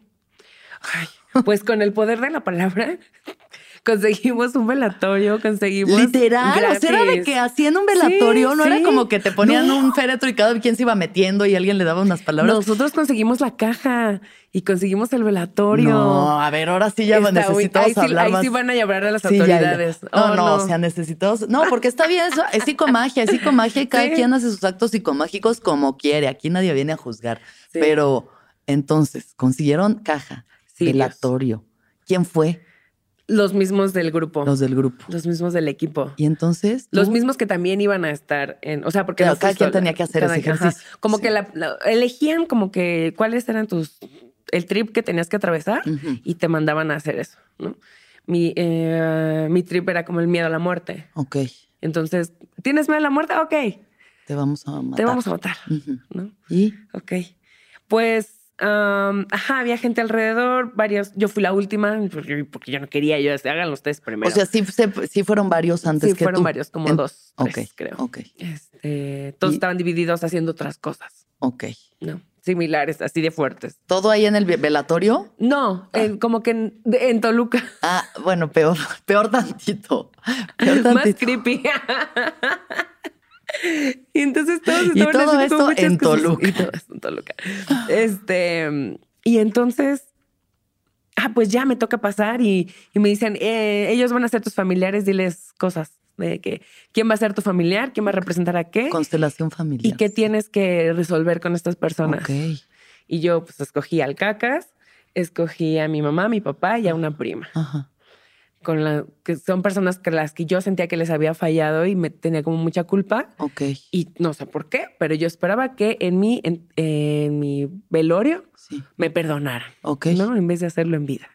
Ay, pues con el poder de la palabra conseguimos un velatorio, conseguimos Literal, o sea, era de que hacían un velatorio, Sí, no era como que te ponían No. un féretro y cada quien se iba metiendo y alguien le daba unas palabras. Nosotros conseguimos la caja y conseguimos el velatorio. No, a ver, ahora sí ya muy- necesitamos ahí sí, hablar ahí más. sí van a llamar a las Sí, ya, ya. autoridades. No, Oh, no, o sea, necesitamos. No, porque está bien eso. Es psicomagia, es psicomagia y cada Sí. quien hace sus actos psicomágicos como quiere. Aquí nadie viene a juzgar. Pero entonces, consiguieron caja, Sí, velatorio. ¿Quién fue? Los mismos del grupo. Los del grupo. Los mismos del equipo. Y entonces. Los mismos que también iban a estar en, o sea, porque Claro, cada quien tenía que hacer ese ejercicio. Como Sí. que la, la- elegían como que cuáles eran tus, el trip que tenías que atravesar y te mandaban a hacer eso, ¿no? Mi, eh, mi trip era como el miedo a la muerte. Ok, Entonces, ¿tienes miedo a la muerte? Ok, te vamos a matar. te vamos a matar. ¿no? Y Ok. Pues, ajá, había gente alrededor, varios. Yo fui la última porque, porque yo no quería. Yo decía, háganlo ustedes primero. O sea, sí, se- sí fueron varios antes sí, que fueron tú. varios, como En- dos, Ok, tres, creo. ok, Este, todos Y- estaban divididos haciendo otras cosas, ok. ¿no? Similares, así de fuertes. ¿Todo ahí en el ve- velatorio? No, en- como que en, de- en Toluca. Ah, bueno, peor, peor tantito. Peor Más tantito. creepy. y entonces todos Y estaban todo haciendo esto en. Toluca. Y todo esto en Toluca. Este, y entonces ah, pues ya me toca pasar y, y me dicen, eh, ellos van a ser tus familiares, diles cosas de que quién va a ser tu familiar, quién va a representar a qué Constelación familiar. y qué tienes que resolver con estas personas. Ok. Y yo pues escogí al cacas, escogí a mi mamá, a mi papá y a una prima, Ajá. Con la que son personas que las que yo sentía que les había fallado y me tenía como mucha culpa Ok. y no sé por qué, pero yo esperaba que en mi en, en mi velorio Sí. me perdonaran, Ok. ¿no? En vez de hacerlo en vida.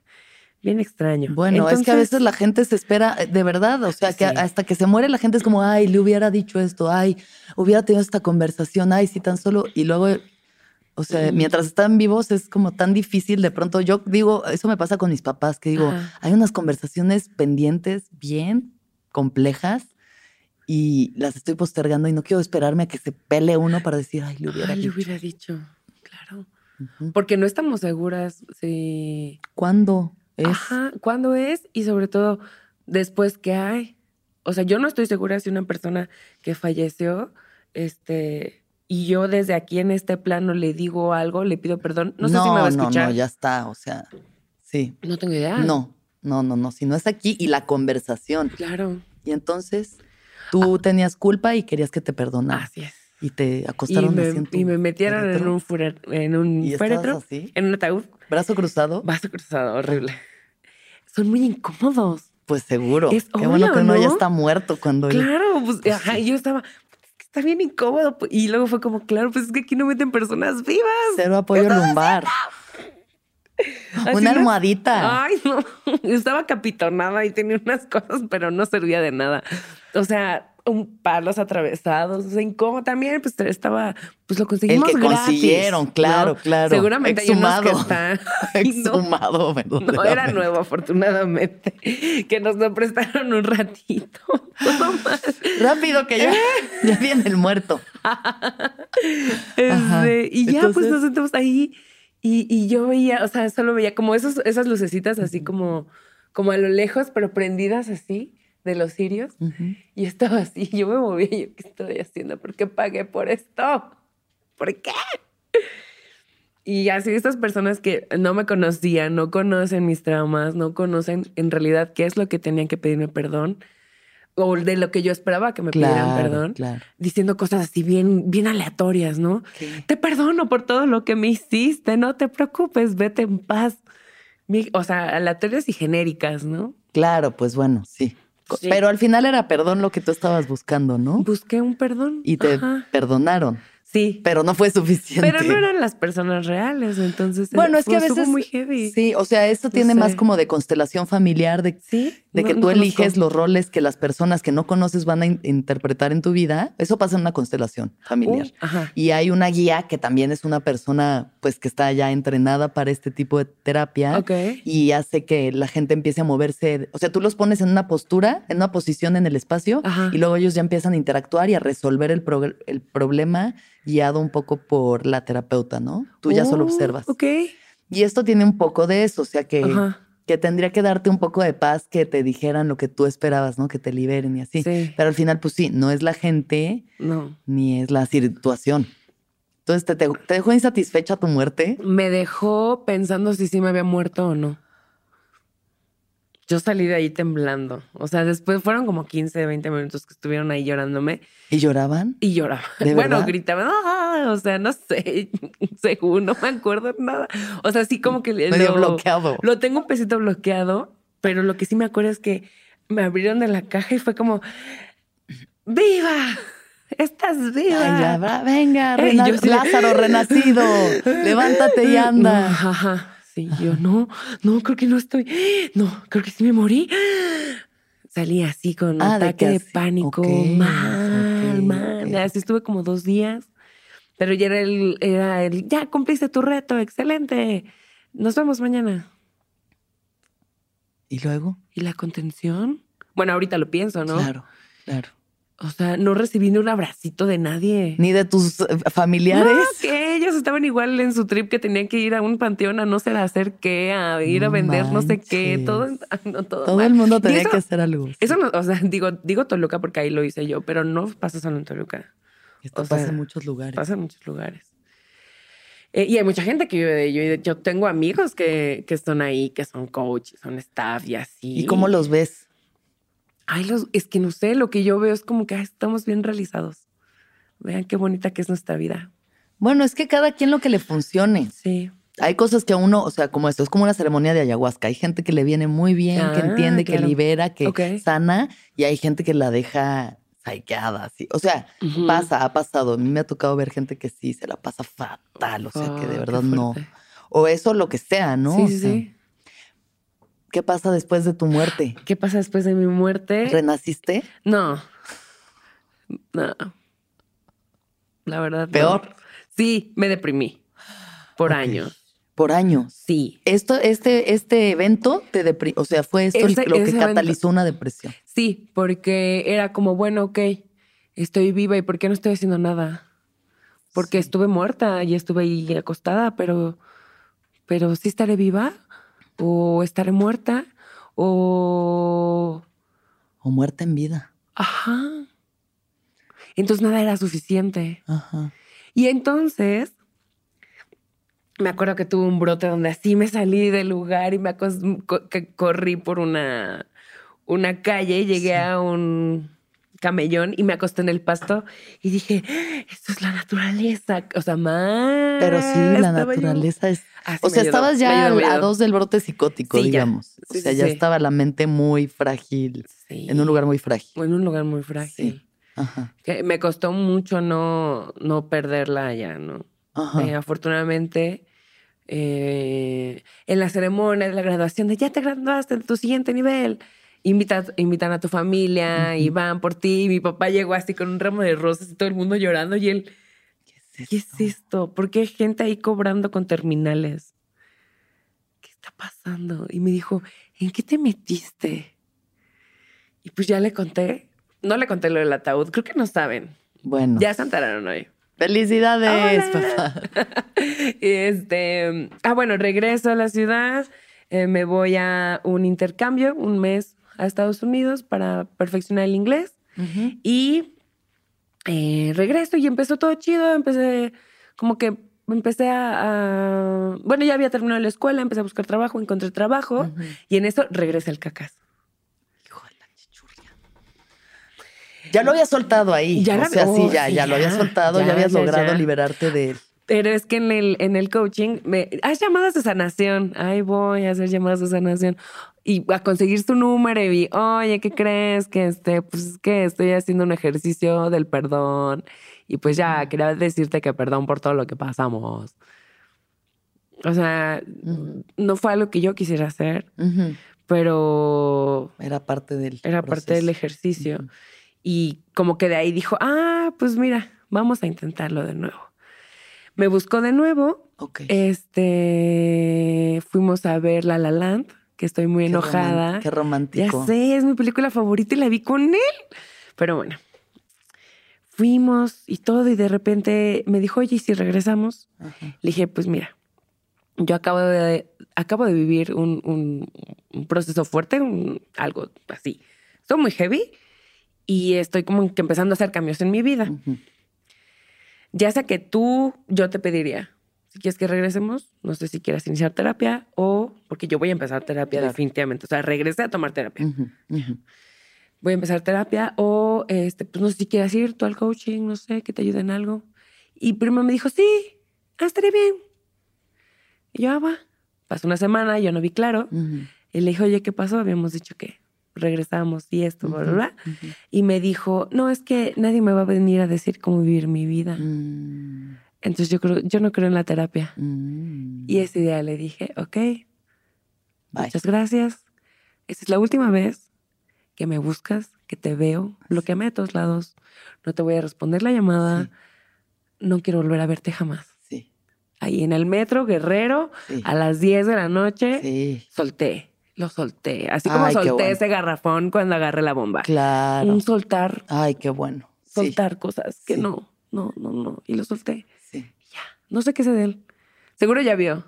Bien extraño. Bueno, es que a Entonces- veces la gente se espera, eh, de verdad, o sea, que Sí. hasta que se muere la gente es como, ay, le hubiera dicho esto, ay, hubiera tenido esta conversación, ay, si tan solo, y luego, o sea, mientras están vivos es como tan difícil, de pronto yo digo, eso me pasa con mis papás, que digo, Ajá. hay unas conversaciones pendientes bien complejas y las estoy postergando y no quiero esperarme a que se pele uno para decir, ay, le hubiera Ay, le dicho. hubiera dicho, claro. Porque no estamos seguras si ¿Cuándo es? Ajá, ¿cuándo es? Y sobre todo, después qué hay. O sea, yo no estoy segura si una persona que falleció, este, y yo desde aquí en este plano le digo algo, le pido perdón. No, sé si me va a no, escuchar. no, ya está, o sea, sí. No tengo idea. No, no, no, no. Si no es aquí y la conversación. Claro, Y entonces tú tenías culpa y querías que te perdonaran. así es. Y te Y acostaron me, así en tu y me metieron en un, fure- en un ¿Y estabas féretro, así? en un ataúd, ¿Brazo cruzado? vaso cruzado, horrible. Son muy incómodos. Pues seguro. Es Qué bueno obvio, que uno ya ¿no? está muerto cuando Claro, pues, Pues ajá, sí. y yo estaba, "Es que está bien incómodo. Y luego fue como, claro, pues es que aquí no meten personas vivas. Cero apoyo lumbar. Una las- almohadita. Ay, no. Estaba capitonada y tenía unas cosas, pero no servía de nada. O sea, un palos atravesados, o sea, incómodo también, pues estaba, pues lo El conseguimos que gratis, consiguieron, ¿no? claro, claro. Seguramente hay unos que Exhumado. están. No. Exhumado, No, era nuevo, afortunadamente, que nos lo prestaron un ratito. Rápido que ya, ya viene el muerto. Este, y ya, pues nos sentamos ahí y, y yo veía, o sea, solo veía como esos, esas lucecitas así como, como a lo lejos, pero prendidas así de los cirios. Ujú. Y estaba así, yo me movía y yo, ¿qué estoy haciendo? ¿Por qué pagué por esto? ¿Por qué? Y así estas personas que no me conocían, no conocen mis traumas, no conocen en realidad qué es lo que tenían que pedirme perdón o de lo que yo esperaba que me pidieran perdón claro. diciendo cosas así bien, bien aleatorias, ¿no? Te perdono por todo lo que me hiciste, no te preocupes, vete en paz. Mi- O sea, aleatorias y genéricas, ¿no? Claro, pues bueno, sí. Sí. Pero al final era perdón lo que tú estabas buscando, ¿no? Busqué un perdón. Y te Ajá. perdonaron, Sí. pero no fue suficiente. Pero no eran las personas reales, entonces. Bueno, es que a veces muy heavy. Sí, o sea, esto No tiene más como de constelación familiar, de, Sí. de que no tú eliges los roles que las personas que no conoces van a in- interpretar en tu vida. Eso pasa en una constelación familiar. Uh, ajá. Y hay una guía que también es una persona, pues, que está ya entrenada para este tipo de terapia. Ok. Y hace que la gente empiece a moverse. O sea, tú los pones en una postura, en una posición en el espacio, Ajá. y luego ellos ya empiezan a interactuar y a resolver el, el problema guiado un poco por la terapeuta, ¿no? Tú ya solo Oh, observas. Ok. Y esto tiene un poco de eso, o sea que, Ajá. que tendría que darte un poco de paz que te dijeran lo que tú esperabas, ¿no? Que te liberen y así. Sí. Pero al final, pues sí, no es la gente No. ni es la situación. Entonces, ¿te, te, te dejó insatisfecha tu muerte? Me dejó pensando si sí me había muerto o no. Yo salí de ahí temblando. O sea, después fueron como 15, 20 minutos que estuvieron ahí llorándome ¿Y lloraban? y lloraba. ¿De Bueno, verdad? gritaban, "Ah", o sea, no sé, según, no me acuerdo nada. O sea, sí como que Medio lo, bloqueado. lo tengo un pesito bloqueado, pero lo que sí me acuerdo es que me abrieron de la caja y fue como, ¡Viva! ¡Estás viva! Ay, ya, venga, sí Lázaro renacido, levántate y anda. Ajá. Sí, yo no, no, creo que no estoy. No, creo que sí me morí. Salí así con Ah, de ataque que de, pánico. mal, mal. Así estuve como dos días. Pero ya era el, era el, ya cumpliste tu reto, excelente. Nos vemos mañana. ¿Y luego? ¿Y la contención? Bueno, ahorita lo pienso, ¿no? Claro, claro. O sea, no recibí ni un abracito de nadie. Ni de tus eh, familiares. No, que ellos estaban igual en su trip que tenían que ir a un panteón a no sé hacer qué, a ir a vender no sé qué, todo, ay, no, todo, Todo el mundo tenía eso- que hacer algo. Eso no, o sea, digo, digo Toluca porque ahí lo hice yo, pero no pasa solo en Toluca, Esto o sea, pasa en muchos lugares. pasa en muchos lugares. Eh, y hay mucha gente que vive de ello. Y yo tengo amigos que, que están ahí, que son coaches, son staff y así. ¿Y cómo los ves? Ay, los, es que no sé, lo que yo veo es como que ay, estamos bien realizados. Vean qué bonita que es nuestra vida. Bueno, es que cada quien lo que le funcione. Sí. Hay cosas que a uno, o sea, como esto, es como una ceremonia de ayahuasca. Hay gente que le viene muy bien, que Ah, entiende, que libera, que Ok. sana, y hay gente que la deja saqueada, así. O sea, pasa, ha pasado. A mí me ha tocado ver gente que sí se la pasa fatal, o sea, que de qué verdad no. O eso, lo que sea, ¿no? Sí, O sí, sea, sí. ¿Qué pasa después de tu muerte? ¿Qué pasa después de mi muerte? ¿Renaciste? No. No. La verdad. no. ¿Peor? Sí, me deprimí. Por años. Por años. Sí. Esto, este, este evento te depri- o sea, fue esto Ese- lo que evento- catalizó una depresión. Sí, porque era como, bueno, ok, estoy viva y ¿por qué no estoy haciendo nada? Porque Sí. estuve muerta y estuve ahí acostada, pero, pero sí estaré viva o estaré muerta o... O muerte en vida. Ajá. Entonces nada era suficiente. Ajá. Y entonces me acuerdo que tuve un brote donde así me salí del lugar y me co- corrí por una, una calle y llegué Sí. a un camellón y me acosté en el pasto y dije, esto es la naturaleza. O sea, más. Pero sí, la naturaleza es. O sea, estabas ya a dos del brote psicótico, Sí, digamos. Sí, o sea, sí, ya estaba la mente muy frágil, en un lugar muy frágil. En un lugar muy frágil. Ajá. Que me costó mucho no, no perderla ya, ¿no? Ajá. Eh, afortunadamente, eh, en la ceremonia de la graduación de ya te graduaste de tu siguiente nivel, invitan a tu familia y van por ti. Mi papá llegó así con un ramo de rosas y todo el mundo llorando y él, ¿Qué es ¿qué es esto? ¿Por qué hay gente ahí cobrando con terminales? ¿Qué está pasando? Y me dijo, ¿en qué te metiste? Y pues ya le conté. No le conté lo del ataúd, creo que no saben. Bueno. Ya se enteraron hoy. Felicidades, Hola. papá. Este, ah, bueno, regreso a la ciudad, eh, me voy a un intercambio, un mes a Estados Unidos para perfeccionar el inglés y eh, regreso y empezó todo chido, empecé como que empecé a, a- bueno, ya había terminado la escuela, empecé a buscar trabajo, encontré trabajo y en eso regresé al cacas. Hijo de la chichurria. Ya lo había soltado ahí. Ya o la- sea, sí, oh, ya, sí, ya lo había ya, soltado, ya, ya, habías ya, logrado ya. liberarte de él. Pero es que en el, en el coaching, me, hay llamadas de sanación. Ahí voy a hacer llamadas de sanación y a conseguir su número y, oye, ¿qué crees? Que este, pues es que estoy haciendo un ejercicio del perdón y pues ya quería decirte que perdón por todo lo que pasamos. O sea, no fue algo que yo quisiera hacer, pero Era parte del. era parte del ejercicio. Y como que de ahí dijo, ah, pues mira, vamos a intentarlo de nuevo. Me buscó de nuevo Ok. este, fuimos a ver La La Land, que estoy muy Qué enojada. Qué Ya romántico. sé, es mi película favorita y la vi con él. Pero bueno, fuimos y todo y de repente me dijo, oye, ¿y si regresamos? Ajá. Le dije, pues mira, yo acabo de, acabo de vivir un, un- un proceso fuerte, un- algo así. Estoy muy heavy y estoy como que empezando a hacer cambios en mi vida. Ya sea que tú, yo te pediría, si quieres que regresemos, no sé si quieras iniciar terapia o porque yo voy a empezar terapia Claro. definitivamente. O sea, regresé a tomar terapia. Voy a empezar terapia o, este, pues no sé si quieras ir tú al coaching, no sé, que te ayude en algo. Y primero me dijo, sí, ah, estaría bien. Y yo, ah, va. Pasó una semana, yo no vi claro. Ujú. Y le dije, oye, ¿qué pasó? Habíamos dicho que regresamos y esto, bla, bla, bla. Ujú. Y me dijo, no, es que nadie me va a venir a decir cómo vivir mi vida. Mm, Entonces yo creo, yo no creo en la terapia. mm. Y ese día le dije, ok, Bye. muchas gracias. Esta es la última vez que me buscas, que te veo. Bloqueame de todos lados. No te voy a responder la llamada. Sí. No quiero volver a verte jamás. Sí, Ahí en el metro, Guerrero, sí. a las 10 de la noche, solté. Lo solté. Así como Ay, solté bueno. ese garrafón cuando agarré la bomba. claro. Un soltar, Ay, qué bueno. Sí, soltar cosas que Sí. no, no, no, no. Y lo solté. sí. Ya, no sé qué sé de él. Seguro ya vio.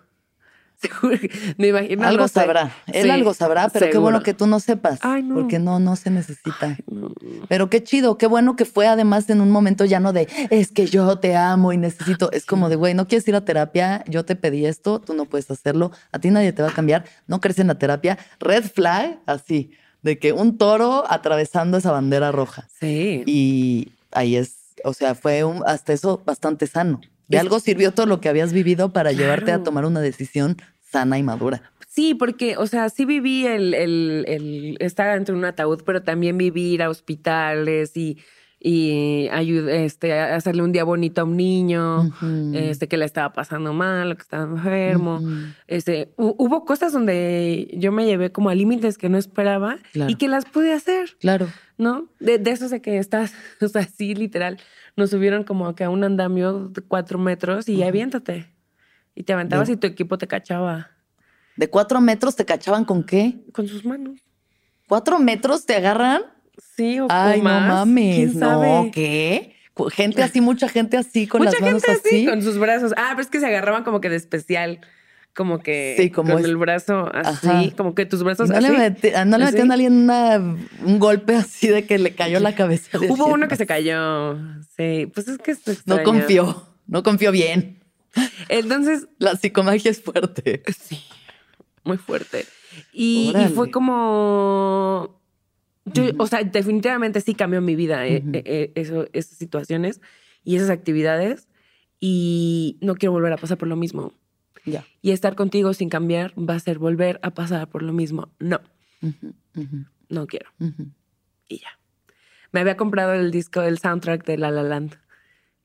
Me imagino. Algo no sé. sabrá. Él Sí, algo sabrá, pero qué bueno que tú no sepas. Ay, no. Porque no, no se necesita. No. Pero qué chido, qué bueno que fue además en un momento ya no de es que yo te amo y necesito. Es como de güey, no quieres ir a terapia, yo te pedí esto, tú no puedes hacerlo, a ti nadie te va a cambiar, no crees en la terapia. Red flag, así, de que un toro atravesando esa bandera roja. Sí. Y ahí es, o sea, fue un, hasta eso bastante sano. De algo sirvió todo lo que habías vivido para llevarte a tomar una decisión sana y madura. Sí, porque, o sea, sí viví el, el, el estar dentro de un ataúd, pero también viví ir a hospitales y, y ayud- este, a hacerle un día bonito a un niño, este, que le estaba pasando mal, que estaba enfermo. Ujú. Este, hu- hubo cosas donde yo me llevé como a límites que no esperaba Claro. y que las pude hacer, Claro. ¿no? De, de esos de que estás, o sea, sí, literal, nos subieron como que a un andamio de cuatro metros y Ujú. aviéntate. Y te aventabas y tu equipo te cachaba ¿De cuatro metros te cachaban con qué? con sus manos. ¿Cuatro metros te agarran? Sí, o, Ay, no más. mames. ¿Quién No, sabe? ¿qué? Cu- Gente así, mucha gente así, con Mucha las manos gente así, así. con sus brazos. Ah, pero es que se agarraban como que de especial. Como que Sí, como con es- el brazo así, Ajá. como que tus ¿Y brazos ¿No, así. le ah, ¿No le así. metían a alguien una- un golpe así de que le cayó la cabeza? Hubo uno que se cayó. Sí, pues es que es No confió, no confió bien. Entonces, La psicomagia es fuerte. sí, muy fuerte. Y, fue como. Yo. O sea, definitivamente sí cambió mi vida eh, eh, eh, eso, esas situaciones y esas actividades. Y no quiero volver a pasar por lo mismo. Ya. Y estar contigo sin cambiar va a ser volver a pasar por lo mismo. No, no quiero. Y ya. Me había comprado el disco del soundtrack de La La Land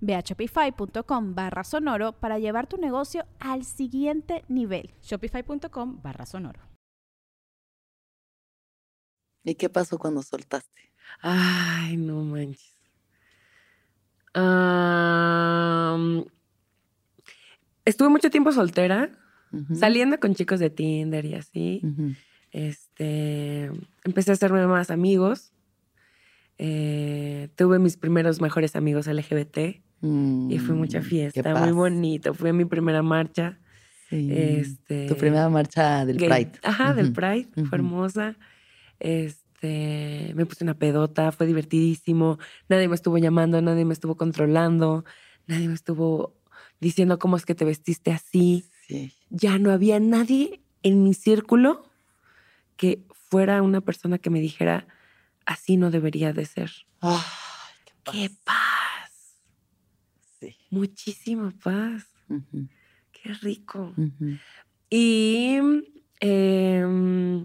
Ve a shopify.com barra sonoro para llevar tu negocio al siguiente nivel. Shopify.com barra sonoro. ¿Y qué pasó cuando soltaste? Ay, no manches. Estuve mucho tiempo soltera, saliendo con chicos de Tinder y así. Este, empecé a hacerme más amigos. Eh, tuve mis primeros mejores amigos LGBT y fue mucha Mm, fiesta, muy bonito. Fue mi primera marcha. Sí. Este, Tu primera marcha del gay. Pride. Ajá, del Pride. Fue hermosa. Este, me puse una pedota, fue divertidísimo. Nadie me estuvo llamando, nadie me estuvo controlando, nadie me estuvo diciendo cómo es que te vestiste así. Sí. Ya no había nadie en mi círculo que fuera una persona que me dijera, así no debería de ser. Qué paz. ¡Qué paz! Sí. Muchísima paz. ¡Qué rico! Y em,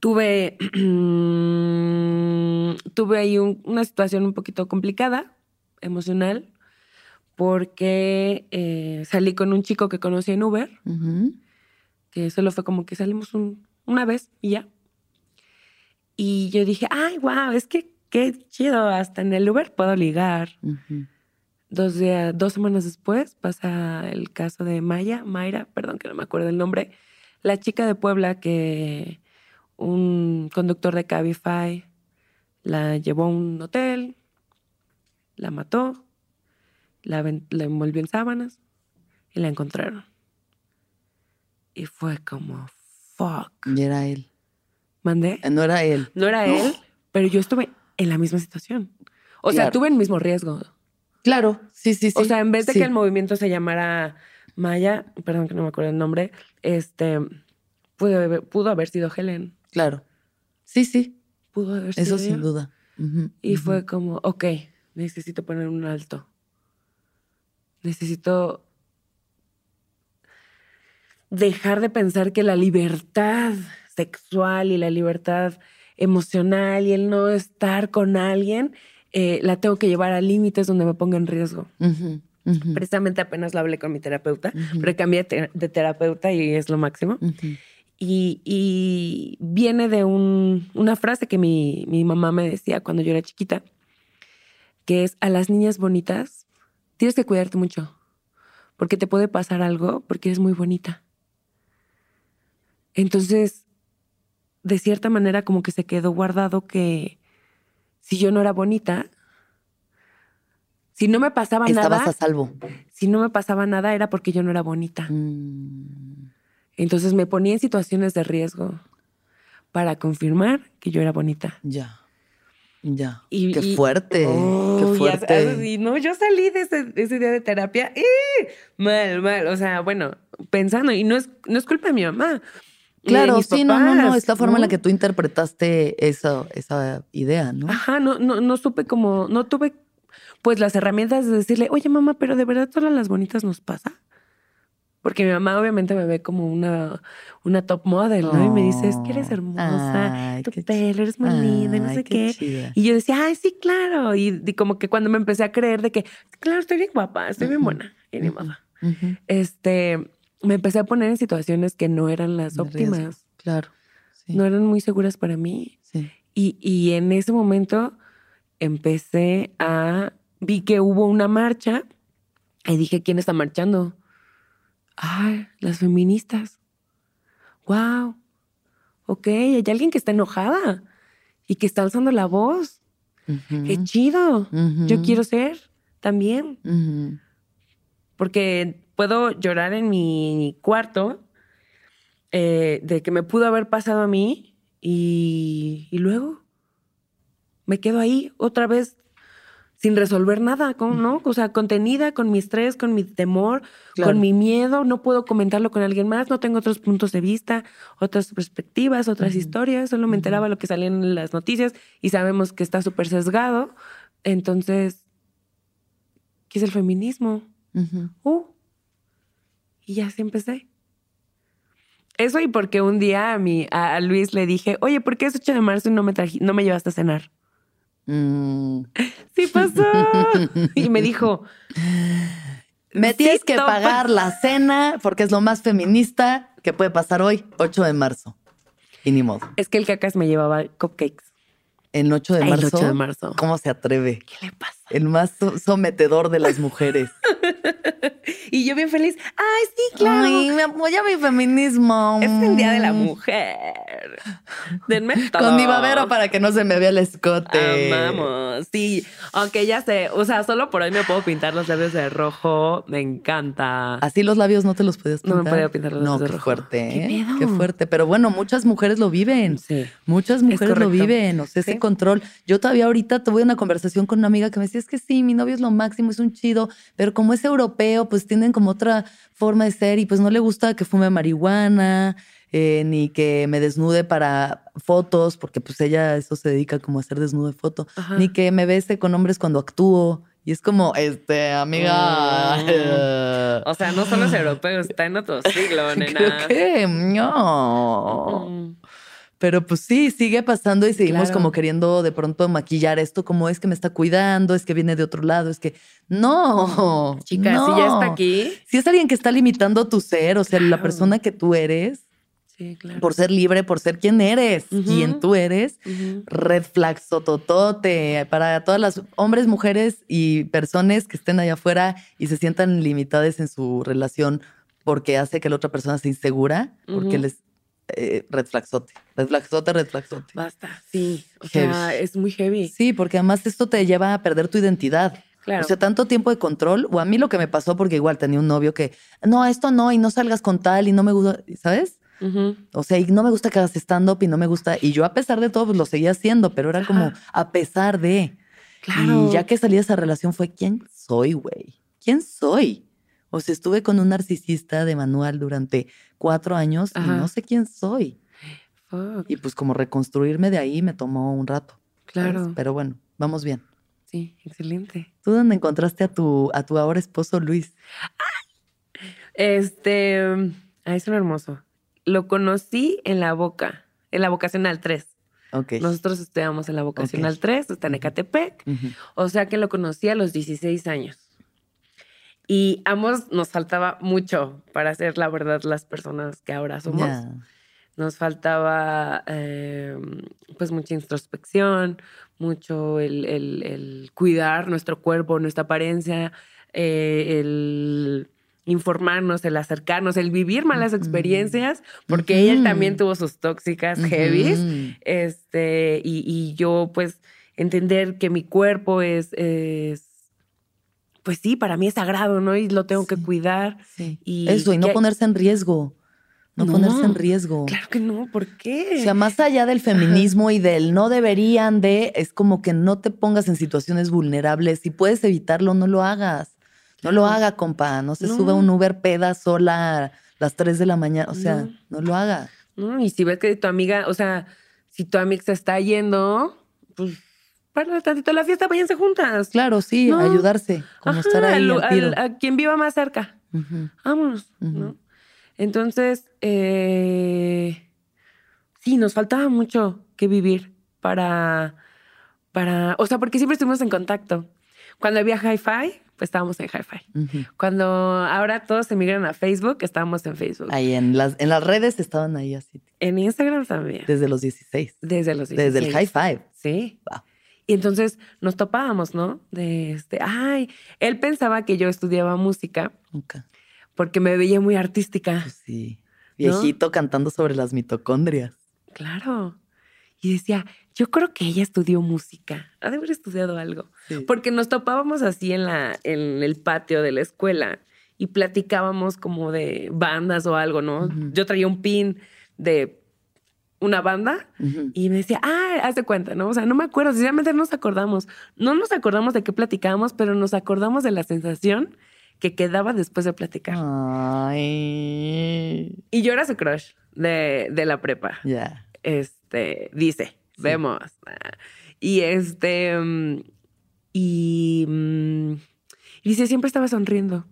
tuve, tuve ahí un- una situación un poquito complicada, emocional, porque eh, salí con un chico que conocí en Uber, que solo fue como que salimos un- una vez y ya. Y yo dije, ay, wow, es que qué chido, hasta en el Uber puedo ligar. Dos, días, dos semanas después pasa el caso de Maya, Mayra, perdón que no me acuerdo el nombre, la chica de Puebla que un conductor de Cabify la llevó a un hotel, la mató, la, la envolvió en sábanas y la encontraron. Y fue como, fuck. Y era él. ¿Mandé? Eh, No era él. No era él, pero yo estuve en la misma situación. O sea, Claro. tuve el mismo riesgo. Claro, sí, sí, sí. O sea, en vez de Sí. que el movimiento se llamara Maya, perdón que no me acuerdo el nombre, este, pudo haber, pudo haber sido Helen. Claro. Sí, sí. Pudo haber sido Eso sin duda. Y fue como, ok, necesito poner un alto. Necesito dejar de pensar que la libertad sexual y la libertad emocional y el no estar con alguien eh, la tengo que llevar a límites donde me ponga en riesgo. Precisamente apenas lo hablé con mi terapeuta, Ujú. pero cambié de de terapeuta y es lo máximo. Y, y viene de un- una frase que mi, mi mamá me decía cuando yo era chiquita, que es a las niñas bonitas tienes que cuidarte mucho, porque te puede pasar algo porque eres muy bonita. Entonces, de cierta manera como que se quedó guardado que si yo no era bonita, si no me pasaba Estabas nada, a salvo. si no me pasaba nada era porque yo no era bonita. Mm, Entonces me ponía en situaciones de riesgo para confirmar que yo era bonita. ya. Ya. Y- qué y- fuerte. Oh, qué fuerte. y no, yo salí de ese, de ese día de terapia ¡eh! mal, mal. O sea, bueno, pensando, y no es, no es culpa de mi mamá. De Claro, mis sí, no, no, no. Es la forma en la que tú interpretaste esa, esa idea, ¿no? Ajá, no, no, no supe como, no tuve pues las herramientas de decirle, oye mamá, pero de verdad todas las bonitas nos pasa. Porque mi mamá obviamente me ve como una, una top model, ¿no? y me dice, es que eres Oh, hermosa, ay, tu pelo, eres muy linda, no sé qué. Y yo decía, ay, sí, claro. Y, y como que cuando me empecé a creer de que, claro, estoy bien guapa, estoy bien buena, y modo. Ujú. Este, me empecé a poner en situaciones que no eran las De riesgo. óptimas, Claro. Sí. no eran muy seguras para mí. sí. Y, y en ese momento empecé a, vi que hubo una marcha y dije, ¿quién está marchando? Ay, las feministas. Wow. Ok, hay alguien que está enojada y que está alzando la voz. Qué chido. Yo quiero ser también. Porque puedo llorar en mi cuarto eh, de que me pudo haber pasado a mí y, y luego me quedo ahí otra vez sin resolver nada, con- ¿no? O sea, contenida con mi estrés, con mi temor, Claro. con mi miedo, no puedo comentarlo con alguien más, no tengo otros puntos de vista, otras perspectivas, otras historias, solo me enteraba lo que salía en las noticias y sabemos que está súper sesgado. Entonces, ¿qué es el feminismo? Uh. Y ya así empecé. Eso y porque un día a, mi, a, Luis le dije, oye, ¿por qué es 8 de marzo y no me, no me llevaste a cenar? Mm. Sí pasó. y me dijo, Me Sí, tienes que topa. pagar la cena porque es lo más feminista que puede pasar hoy, 8 de marzo. Y ni modo. es que el cacas me llevaba cupcakes. El 8 de El marzo. 8 de marzo. ¿Cómo se atreve? ¿Qué le pasa? El más so- sometedor de las mujeres. Y yo bien feliz, ay, sí, claro. Ay, me apoya mi feminismo. es el Día de la. Mujer. Denme todo. Con mi babero para que no se me vea el escote. Amamos, sí. Aunque ya sé, o sea, solo por hoy me puedo pintar los labios de rojo. Me encanta. Así los labios no te los podías No pintar. me podía pintar los No, labios de qué rojo. fuerte, ¿Qué ¿eh? Qué fuerte. Pero bueno, muchas mujeres lo viven. Sí. Muchas mujeres lo viven, o sea, ese control. Yo todavía ahorita tuve una conversación con una amiga que me decía, es que sí, mi novio es lo máximo, es un chido, pero como es europeo, pues tienen como otra forma de ser y pues no le gusta que fume marihuana, eh, ni que me desnude para fotos, porque pues ella eso se dedica como a hacer desnudo de foto, Ajá. ni que me bese con hombres cuando actúo. Y es como, este, amiga. Mm. O sea, no solo es europeo, está en otro siglo, nena. Creo que no. Mm. Pero pues sí, sigue pasando y seguimos Claro. como queriendo de pronto maquillar esto como es que me está cuidando, es que viene de otro lado, es que no. Chica, no. si ya está aquí. Si es alguien que está limitando tu ser, o sea, la persona que tú eres, Sí, claro. por ser libre, por ser quien eres, Ujú. quien tú eres, red flag sototote para todas las hombres, mujeres y personas que estén allá afuera y se sientan limitadas en su relación porque hace que la otra persona se insegura, porque les eh, red flagzote. Basta, sí. O Heavy. sea, es muy heavy. Sí, porque además esto te lleva a perder tu identidad. Claro. O sea, tanto tiempo de control, o a mí lo que me pasó, porque igual tenía un novio que, no, esto no, y no salgas con tal, y no me gusta, ¿sabes? O sea, y no me gusta que hagas stand-up y no me gusta. Y yo, a pesar de todo, pues lo seguía haciendo, pero era como a pesar de. Claro. Y ya que salí de esa relación fue, ¿quién soy, güey? ¿Quién soy? O sea, estuve con un narcisista de manual durante cuatro años Ajá. y no sé quién soy. Fuck, Y pues como reconstruirme de ahí me tomó un rato. ¿sabes? claro. Pero bueno, vamos bien. Sí, excelente. ¿Tú dónde encontraste a tu, a tu ahora esposo Luis? Este, ah, es un hermoso. Lo conocí en la Boca, en la vocacional 3. Ok. Nosotros estudiamos en la vocacional 3, está en Ecatepec. O sea que lo conocí a los 16 años. Y ambos nos faltaba mucho para ser, la verdad, las personas que ahora somos. Nos faltaba, eh, pues, mucha introspección, mucho el, el- el cuidar nuestro cuerpo, nuestra apariencia, eh, el informarnos, el acercarnos, el vivir malas experiencias, porque ella Ujú. también tuvo sus tóxicas heavies. Ujú. Este, y, y yo, pues, entender que mi cuerpo es, es, pues sí, para mí es sagrado, ¿no? Y lo tengo que cuidar. Sí. Y Eso, y no que- ponerse en riesgo. No, No, ponerse en riesgo. Claro que no, ¿por qué? O sea, más allá del feminismo y del no deberían de, es como que no te pongas en situaciones vulnerables. Si puedes evitarlo, no lo hagas. No lo haga, compa. No se No. suba a un Uber peda sola a las 3 de la mañana. O sea, No. lo haga. Y si ves que tu amiga, o sea, si tu amiga se está yendo, pues para tantito la fiesta, váyanse juntas. Claro, sí, No. ayudarse. Como Ajá, estar ahí al- al a quien viva más cerca. Ujú. Vámonos. ¿no? Entonces, eh, sí, nos faltaba mucho que vivir para, para, o sea, porque siempre estuvimos en contacto. Cuando había Hi-Fi, pues estábamos en Hi-Fi. Cuando ahora todos se migran a Facebook, estábamos en Facebook. Ahí en las, en las redes estaban ahí así, En Instagram también. desde los 16. Desde los Desde el 16. high five. Sí. Wow. Y entonces nos topábamos, ¿no? De este, ay, él pensaba que yo estudiaba música Nunca. porque me veía muy artística. Pues sí. Viejito cantando sobre las mitocondrias. Claro. Y decía, yo creo que ella estudió música. Ha de haber estudiado algo. Sí. Porque nos topábamos así en, la, en el patio de la escuela y platicábamos como de bandas o algo, ¿no? Yo traía un pin de una banda y me decía, ah, haz de cuenta, ¿no? O sea, no me acuerdo, sinceramente no nos acordamos. No nos acordamos de qué platicábamos, pero nos acordamos de la sensación que quedaba después de platicar. Ay. Y yo era su crush de, de la prepa. Ya. Este, dice, Sí. vemos. Y este, mm, y, mm, y dice, siempre estaba sonriendo.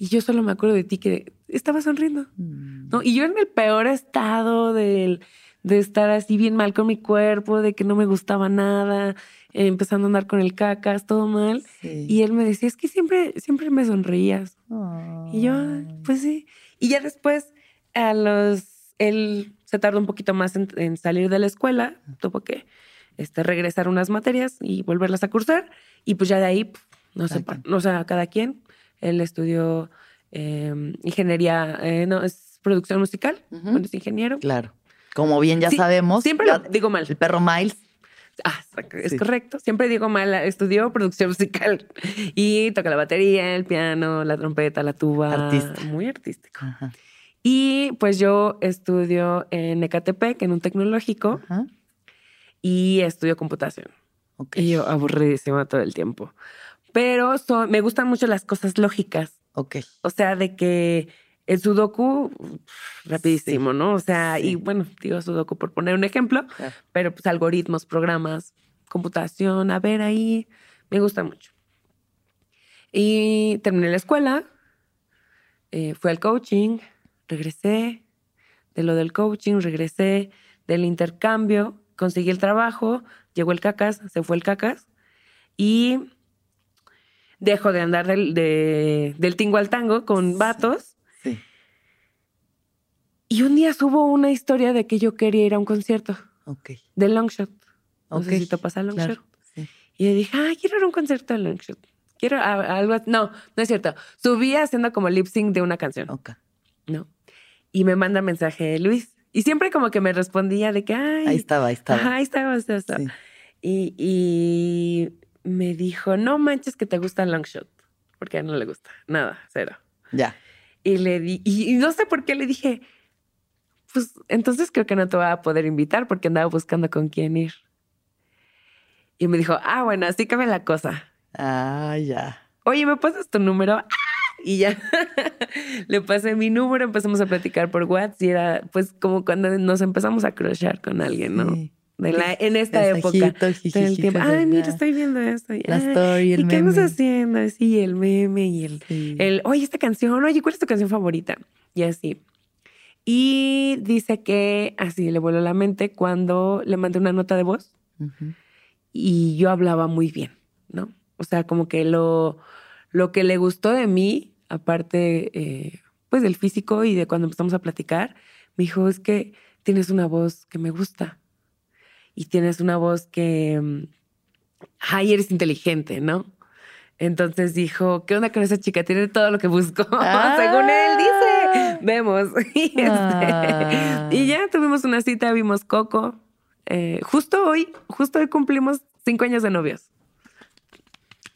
Y yo solo me acuerdo de ti que estaba sonriendo. Mm. ¿no? Y yo en el peor estado del- de estar así bien mal con mi cuerpo, de que no me gustaba nada, eh, empezando a andar con el cacas, todo mal. Sí. Y él me decía, es que siempre, siempre me sonreías. Y yo, "Ah, Ay. pues sí. Y ya después, a los, él se tardó un poquito más en, en salir de la escuela, tuvo que este, regresar unas materias y volverlas a cursar. Y pues ya de ahí, no sé, o sea, cada quien. Él estudió eh, ingeniería, eh, no, es producción musical, bueno, es ingeniero. Claro. Como bien ya Sí, sabemos. Siempre lo digo mal. El perro Miles. Ah, es Sí. correcto. Siempre digo mal. Estudió producción musical y toca la batería, el piano, la trompeta, la tuba. Artista. Muy artístico. Ajá. Y pues yo estudio en Ecatepec, en un tecnológico, Ajá. y estudio computación. Ok. Y yo aburridísima todo el tiempo. Pero son- me gustan mucho las cosas lógicas. Ok. O sea, de que el sudoku, rapidísimo, ¿no? O sea, y bueno, digo sudoku por poner un ejemplo, Claro. pero pues algoritmos, programas, computación, a ver ahí, me gusta mucho. Y terminé la escuela, eh, fui al coaching, regresé, de lo del coaching, regresé del intercambio, conseguí el trabajo, llegó el cacas, se fue el cacas y dejo de andar del, de- del tingo al tango con vatos. Sí. Y un día subo una historia de que yo quería ir a un concierto Ok. de Longshot. No Ok. sé si te pasa Longshot. Claro. Sí. Y yo dije, ah, quiero ir a un concierto de Longshot. Quiero a- algo. así". No, no es cierto. Subí haciendo como lip sync de una canción, Ok. ¿no? Y me manda mensaje Luis. Y siempre como que me respondía de que, ay. Ahí estaba, ahí estaba. Ajá, ahí estaba, ahí estaba. Sí. Y, y me dijo, no manches que te gusta Longshot. Porque a él no le gusta. Nada, cero. Ya. Y le di, y, y no sé por qué le dije, pues entonces creo que no te voy a poder invitar porque andaba buscando con quién ir. Y me dijo, ah, bueno, así cambia la cosa. Ah, ya. Oye, ¿me pasas tu número? ¡Ah! Y ya le pasé mi número, empezamos a platicar por WhatsApp y era pues como cuando nos empezamos a cruzar con alguien, ¿no? Sí. De la- en esta época. Todo el tiempo. Ay, mira, estoy viendo esto. La ay, story, el ¿Y qué andas meme. haciendo? Sí, el meme y el, Sí. el, oye, esta canción, oye, ¿cuál es tu canción favorita? Y así. Y dice que así le voló la mente cuando le mandé una nota de voz Ujú. y yo hablaba muy bien, ¿no? O sea, como que lo, lo que le gustó de mí, aparte, eh, pues del físico y de cuando empezamos a platicar, me dijo, es que tienes una voz que me gusta y tienes una voz que, mm, ay, eres inteligente, ¿no? Entonces dijo, ¿qué onda con esa chica? Tiene todo lo que busco, según él dice. Vemos. Y, este, Ah. y ya tuvimos una cita, vimos Coco. Eh, justo hoy, justo hoy cumplimos cinco años de novios.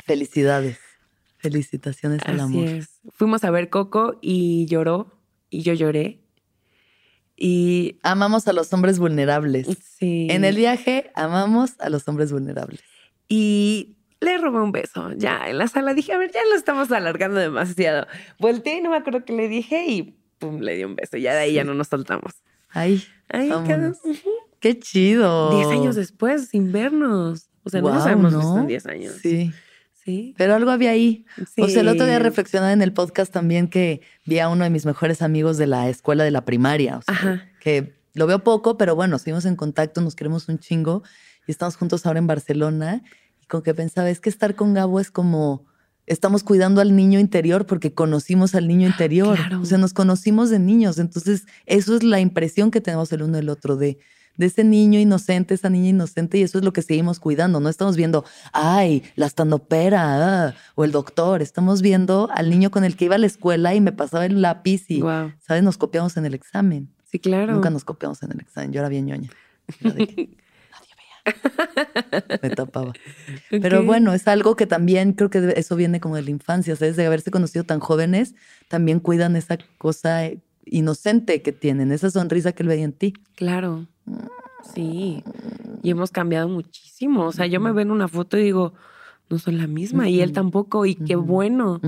Felicidades. Felicitaciones al amor. es. Fuimos a ver Coco y lloró y yo lloré. Y Amamos a los hombres vulnerables. sí. En el viaje amamos a los hombres vulnerables. Y le robé un beso. Ya en la sala dije, a ver, ya lo estamos alargando demasiado. Volteé y no me acuerdo qué le dije y pum, le di un beso. Ya de ahí ya no nos soltamos. Ay. Ujú. qué chido. Diez años después, sin vernos. O sea, no nos habíamos ¿no? visto en diez años. Sí, Sí. pero algo había ahí. O sea, el otro día reflexionaba en el podcast también que vi a uno de mis mejores amigos de la escuela de la primaria. O sea, Ajá. que lo veo poco, pero bueno, seguimos en contacto, nos queremos un chingo y estamos juntos ahora en Barcelona. Y con que pensaba, es que estar con Gabo es como estamos cuidando al niño interior porque conocimos al niño interior. Claro. O sea, nos conocimos de niños. Entonces, eso es la impresión que tenemos el uno del otro de, de ese niño inocente, esa niña inocente, y eso es lo que seguimos cuidando. No estamos viendo, ay, la estandopera ah, o el doctor. Estamos viendo al niño con el que iba a la escuela y me pasaba el lápiz y, Wow. ¿sabes? Nos copiamos en el examen. Sí, claro. Nunca nos copiamos en el examen. Yo era bien ñoña. Era de que nadie veía. Me tapaba. Pero bueno, es algo que también creo que eso viene como de la infancia, ¿sabes? De haberse conocido tan jóvenes, también cuidan esa cosa eh, inocente que tienen, esa sonrisa que él veía en ti. Claro. Sí. Y hemos cambiado muchísimo. O sea, yo me veo en una foto y digo, no soy la misma. Y él tampoco. Y qué bueno.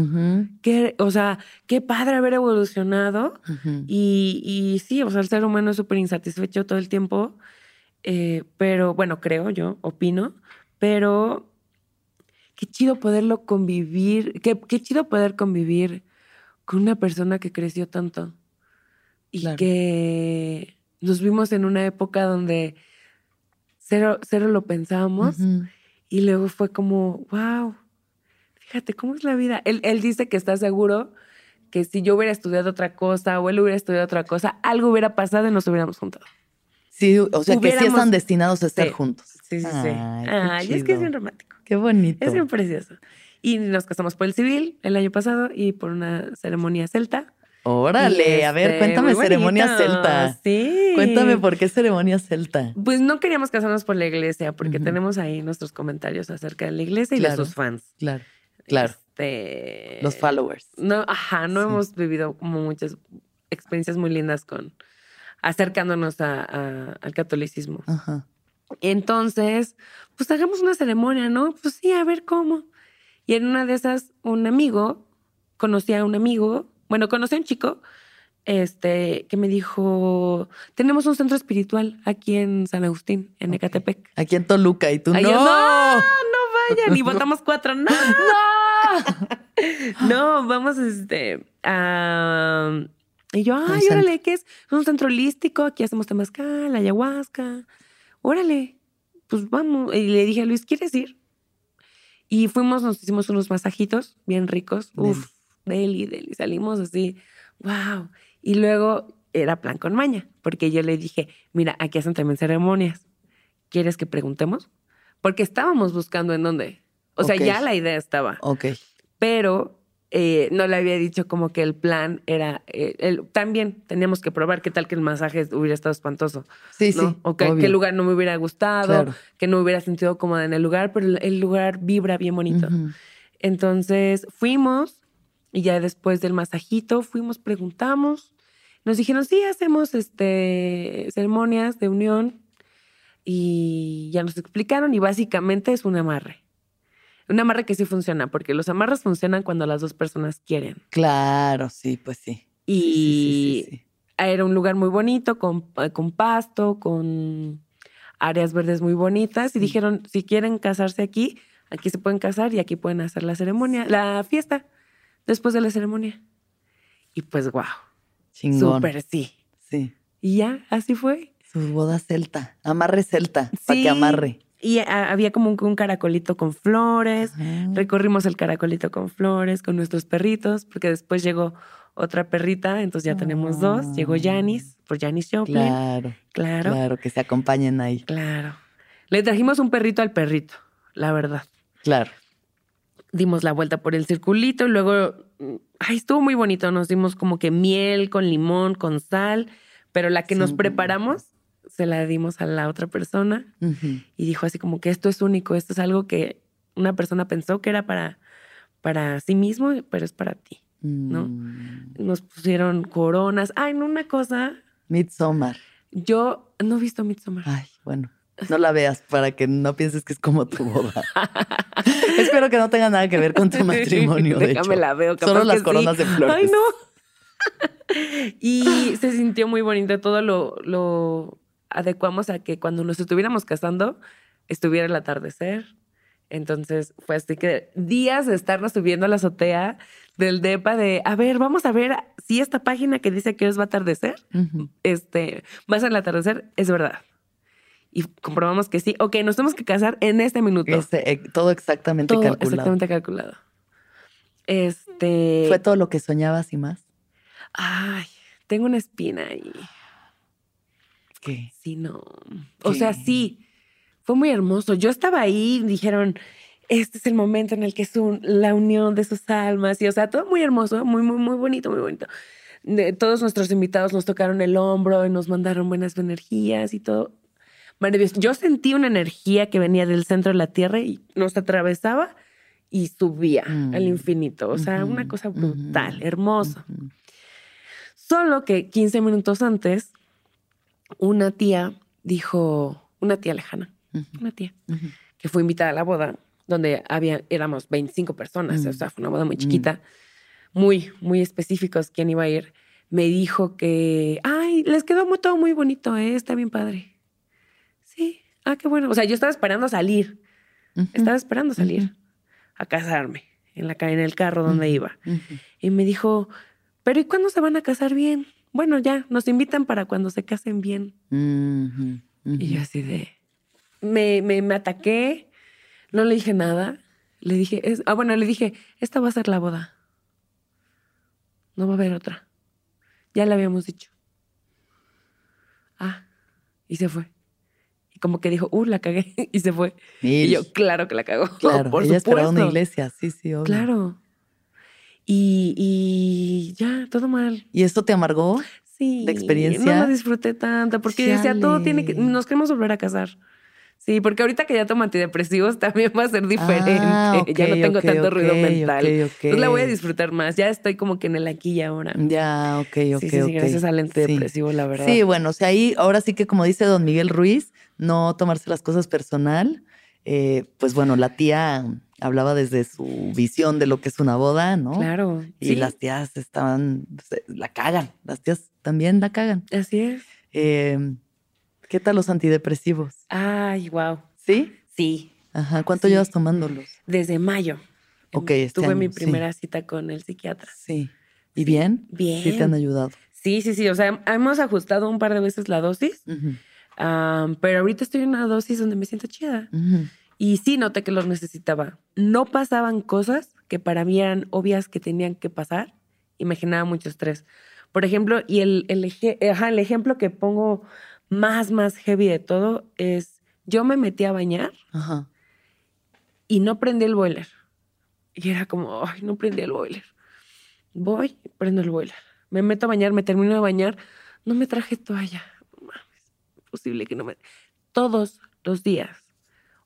Qué, o sea, qué padre haber evolucionado. y sí, o sea, el ser humano es súper insatisfecho todo el tiempo. eh, pero bueno, creo yo, opino. Pero qué chido poderlo convivir. Qué, qué chido poder convivir con una persona que creció tanto. Y Claro. que nos vimos en una época donde cero, cero lo pensábamos. Y luego fue como, wow, fíjate cómo es la vida. Él, él dice que está seguro que si yo hubiera estudiado otra cosa o él hubiera estudiado otra cosa, algo hubiera pasado y nos hubiéramos juntado. Sí, o sea, que sí están destinados a estar Sí. juntos. Sí, sí, sí. Ay, es que es bien romántico. Qué bonito. Es bien precioso. Y nos casamos por el civil el año pasado y por una ceremonia celta. Órale, a ver, este, cuéntame ceremonia bonito. celta. Sí. Cuéntame por qué ceremonia celta. Pues no queríamos casarnos por la iglesia porque tenemos ahí nuestros comentarios acerca de la iglesia y de sus fans. Claro, claro. Este, Los followers. No, ajá, no Sí. hemos vivido como muchas experiencias muy lindas con acercándonos a- a- al catolicismo. Ajá. Entonces, pues hagamos una ceremonia, ¿no? Pues sí, a ver cómo. Y en una de esas, un amigo, conocí a un amigo, bueno, conocí a un chico, este, que me dijo, tenemos un centro espiritual aquí en San Agustín, en. Ecatepec. Aquí en Toluca y tú Ay, no. yo, no, no vayan, y votamos cuatro, no. No, vamos este a y yo, ay, órale, ¿qué es? Es un centro holístico, aquí hacemos temazcal, ayahuasca. Órale, pues vamos. Y le dije a Luis, ¿quieres ir? Y fuimos, nos hicimos unos masajitos bien ricos. Uf, deli, deli. Salimos así, wow. Y luego era plan con maña, porque yo le dije, mira, aquí hacen también ceremonias. ¿Quieres que preguntemos? Porque estábamos buscando en dónde. O sea, ya la idea estaba Ok. pero eh, no le había dicho como que el plan era, eh, el- también teníamos que probar qué tal que el masaje hubiera estado espantoso, Sí, ¿no? sí. o que qué lugar no me hubiera gustado, Claro. que no me hubiera sentido cómoda en el lugar, pero el, lugar vibra bien bonito. Entonces fuimos y ya después del masajito fuimos, preguntamos, nos dijeron, sí, hacemos este, ceremonias de unión y ya nos explicaron y básicamente es un amarre. Un amarre que sí funciona, porque los amarres funcionan cuando las dos personas quieren. Claro, sí, pues sí. Y Sí, sí, sí, sí, sí. era un lugar muy bonito, con, eh, con pasto, con áreas verdes muy bonitas. Y dijeron, si quieren casarse aquí, aquí se pueden casar y aquí pueden hacer la ceremonia, la fiesta, después de la ceremonia. Y pues, wow, Chingón. súper sí. Sí. Y ya, así fue. Su boda celta. Amarre celta. Para Sí. que amarre. Y ah, había como un, un caracolito con flores. Ajá. Recorrimos el caracolito con flores, con nuestros perritos, porque después llegó otra perrita, entonces ya tenemos dos. Llegó Ah. Janis, por Janis Joplin. Claro, Claro, claro, que se acompañen ahí. claro. Le trajimos un perrito al perrito, la verdad. Claro. Dimos la vuelta por el circulito y luego, mm, ay, estuvo muy bonito. Nos dimos como que miel con limón, con sal, pero la que nos preparamos se la dimos a la otra persona y dijo así como que esto es único, esto es algo que una persona pensó que era para, para sí mismo, pero es para ti. ¿no? Mm. Nos pusieron coronas. Ay, no, una cosa. Midsommar. Yo no he visto Midsommar. Ay, bueno. No la veas para que no pienses que es como tu boda. Espero que no tenga nada que ver con tu matrimonio. de Déjame hecho. la veo. capaz Solo las que sí. coronas de flores. Ay, no. y se sintió muy bonito. Todo lo, lo adecuamos a que cuando nos estuviéramos casando estuviera el atardecer. Entonces fue así que días de estarnos subiendo a la azotea del DEPA de, a ver, vamos a ver si esta página que dice que os va a atardecer, Ujú. este, va a ser el atardecer, es verdad. Y comprobamos que sí. Ok, nos tenemos que casar en este minuto. Este, eh, todo exactamente Todo calculado. exactamente calculado. Este. ¿Fue todo lo que soñabas y más? Ay, tengo una espina ahí. ¿Qué? Sí, no. O sea, sí. Fue muy hermoso. Yo estaba ahí, dijeron, este es el momento en el que es un- la unión de sus almas. Y, o sea, todo muy hermoso, muy, muy, muy bonito, muy bonito. De- todos nuestros invitados nos tocaron el hombro y nos mandaron buenas energías y todo. Maravilloso. Yo sentí una energía que venía del centro de la tierra y nos atravesaba y subía Mm. al infinito. O sea, una cosa brutal, hermosa. Solo que 15 minutos antes, una tía dijo, una tía lejana, una tía, que fue invitada a la boda, donde había, éramos 25 personas, Mm. o sea, fue una boda muy Mm. chiquita, muy, muy específicos quién iba a ir, me dijo que, ay, les quedó muy, todo muy bonito, ¿eh? está bien padre. Ah, qué bueno. O sea, yo estaba esperando salir, estaba esperando salir a casarme en, la, en el carro donde iba. Y me dijo, pero ¿y cuándo se van a casar bien? Bueno, ya, nos invitan para cuando se casen bien. Y yo así de... Me, me, me ataqué, no le dije nada. Le dije, es, ah, bueno, le dije, esta va a ser la boda. No va a haber otra. Ya le habíamos dicho. Ah, y se fue. Como que dijo, uh, la cagué, y se fue. Y yo, claro que la cagó. claro, por ella esperaba una supuesto. iglesia, sí, sí, obvio. Claro. Y, y ya, todo mal. ¿Y esto te amargó? Sí. ¿De experiencia? No lo disfruté tanto porque decía, todo tiene que. Chale. Nos queremos volver a casar. Sí, porque ahorita que ya tomo antidepresivos también va a ser diferente. Ah, ya no tengo tanto ruido mental. Entonces la voy a disfrutar más. Ya estoy como que en el aquí y ahora. Ya, ok, ok, sí, sí, ok. sí, gracias al Sí. antidepresivo, la verdad. Sí, bueno, o sea, ahí ahora sí que como dice don Miguel Ruiz, no tomarse las cosas personal. Eh, pues bueno, la tía hablaba desde su visión de lo que es una boda, ¿no? Claro. Y sí, las tías estaban, se- la cagan, las tías también la cagan. Así es. Eh, ¿Qué tal los antidepresivos? Ay, wow. ¿Sí? Sí. Ajá, ¿cuánto Sí. llevas tomándolos? Desde mayo. Ok, este Tuve mi año, sí. primera cita con el psiquiatra. Sí. ¿Y bien? Bien. Sí te han ayudado. Sí, sí, sí. O sea, hemos ajustado un par de veces la dosis. Ujú, Am, pero ahorita estoy en una dosis donde me siento chida. ujú. Y sí noté que los necesitaba. No pasaban cosas que para mí eran obvias que tenían que pasar y me generaba mucho estrés. Por ejemplo, y el, el, eje- ajá, el ejemplo que pongo más, más heavy de todo es, yo me metí a bañar Ajá. y no prendí el boiler. Y era como, ay, no prendí el boiler. Voy, prendo el boiler. Me meto a bañar, me termino de bañar. No me traje toalla. Mames, posible que no me... Todos los días.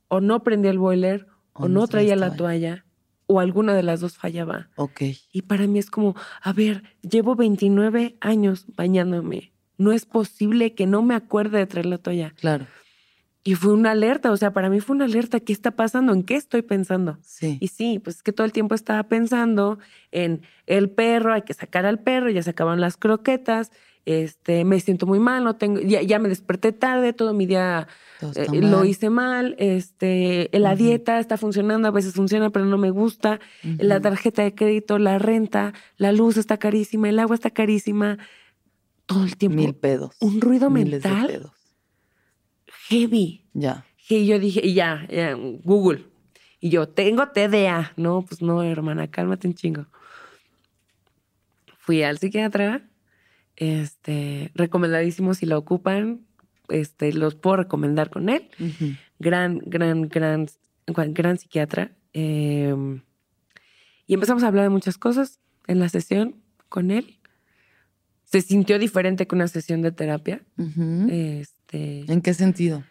O no prendí el boiler, o, O no traía la toalla, o alguna de las dos fallaba. Ok. Y para mí es como, a ver, llevo 29 años bañándome. No es posible que no me acuerde de traer la toalla. Claro. y fue una alerta, o sea, para mí fue una alerta, ¿qué está pasando? ¿En qué estoy pensando? Sí. Y sí, pues es que todo el tiempo estaba pensando en el perro, hay que sacar al perro, ya se acabaron las croquetas, este, me siento muy mal, no tengo, ya, ya me desperté tarde, todo mi día Todo eh, lo hice mal, este, la dieta está funcionando, a veces funciona, pero no me gusta, la tarjeta de crédito, la renta, la luz está carísima, el agua está carísima, todo el tiempo. Mil pedos. un ruido Miles de mental pedos. heavy. Ya. Que yo dije, y ya, ya, Google. Y yo, tengo TDA. No, pues no, hermana, cálmate un chingo. Fui al psiquiatra, este, recomendadísimo si lo ocupan, este, los puedo recomendar con él. Gran, gran, gran, gran, gran psiquiatra. Eh, y empezamos a hablar de muchas cosas en la sesión con él. Se sintió diferente que una sesión de terapia. Este, ¿En qué sentido?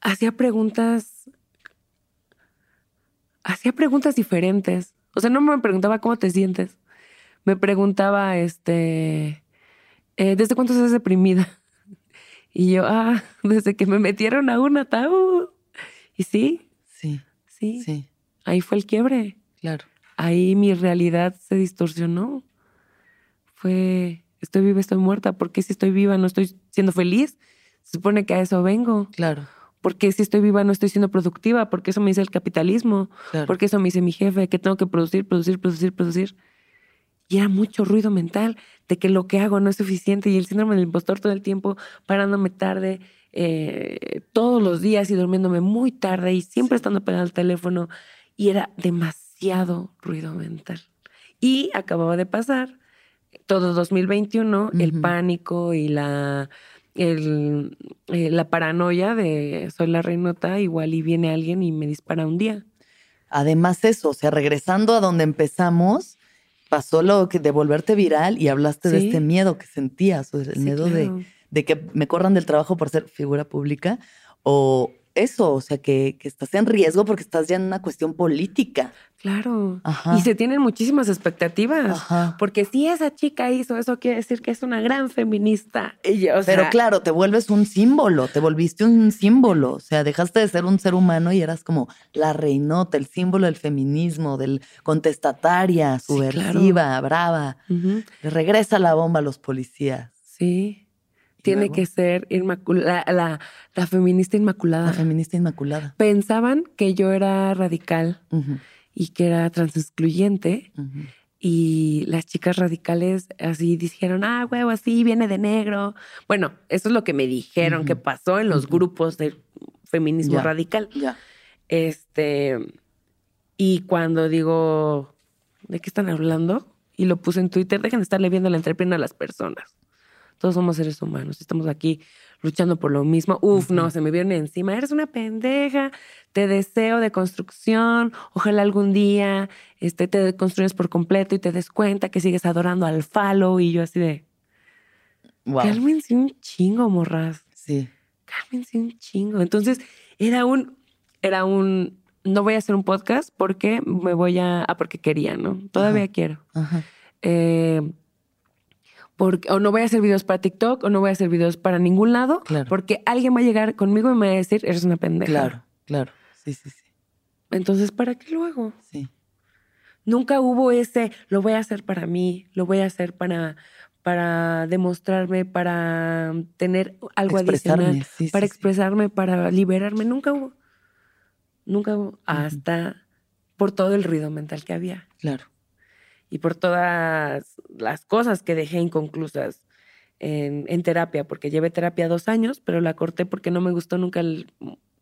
hacía preguntas. Hacía preguntas diferentes. O sea, no me preguntaba cómo te sientes. Me preguntaba, este, eh, ¿desde cuánto estás deprimida? Y yo, ah, desde que me metieron a un ataúd. Y sí, Sí, sí, sí, ahí fue el quiebre. claro. Ahí mi realidad se distorsionó. Fue, estoy viva, estoy muerta. ¿Por qué si estoy viva no estoy siendo feliz? Se supone que a eso vengo. Claro, porque si estoy viva no estoy siendo productiva, porque eso me dice el capitalismo, claro. porque eso me dice mi jefe, que tengo que producir, producir, producir, producir. Y era mucho ruido mental de que lo que hago no es suficiente y el síndrome del impostor todo el tiempo parándome tarde, eh, todos los días y durmiéndome muy tarde y siempre estando pegada al teléfono y era demasiado ruido mental. Y acababa de pasar todo 2021 el pánico y la el, eh, la paranoia de soy la reinota, igual y viene alguien y me dispara un día. Además eso, o sea, regresando a donde empezamos, pasó lo que de volverte viral y hablaste de este miedo que sentías, o sea, el Sí, miedo de, de que me corran del trabajo por ser figura pública o eso, o sea, que, que estás en riesgo porque estás ya en una cuestión política. Claro. Ajá. Y se tienen muchísimas expectativas. Ajá. Porque si esa chica hizo eso, quiere decir que es una gran feminista. Y o Pero sea, claro, te vuelves un símbolo, te volviste un símbolo, o sea, dejaste de ser un ser humano y eras como la reinota, el símbolo del feminismo, del contestataria, Sí, claro. subversiva, brava. regresa la bomba a los policías. Sí. ¿Y Tiene que ser inmacula- la, feminista inmaculada. La feminista inmaculada. Pensaban que yo era radical y que era transexcluyente. ujú. Y las chicas radicales así dijeron, ah, huevo, así viene de negro. Bueno, eso es lo que me dijeron que pasó en los grupos del feminismo Ya. radical. Ya. Este, y cuando digo, ¿de qué están hablando? Y lo puse en Twitter, dejen de estarle viendo la entrepierna a las personas. Todos somos seres humanos, estamos aquí luchando por lo mismo. Uf, no, se me vieron encima, eres una pendeja, te deseo de construcción, ojalá algún día este, te construyas por completo y te des cuenta que sigues adorando al falo y yo así de, Wow. cálmense un chingo, morras Sí. cálmense un chingo. Entonces, era un, era un, no voy a hacer un podcast porque me voy a, ah, porque quería, ¿no? Todavía Ajá. quiero. Ajá. Eh, porque, o no voy a hacer videos para TikTok o no voy a hacer videos para ningún lado Claro. porque alguien va a llegar conmigo y me va a decir, eres una pendeja. Claro, claro. Sí, sí, sí. Entonces, ¿para qué lo hago? Sí. Nunca hubo ese, lo voy a hacer para mí, lo voy a hacer para, para demostrarme, para tener algo Expresarme, adicional, sí, para sí. expresarme, para liberarme. Nunca hubo. Nunca hubo. Hasta por todo el ruido mental que había Claro. Y por todas las cosas que dejé inconclusas en, en terapia, porque llevé terapia dos años, pero la corté porque no me gustó nunca el-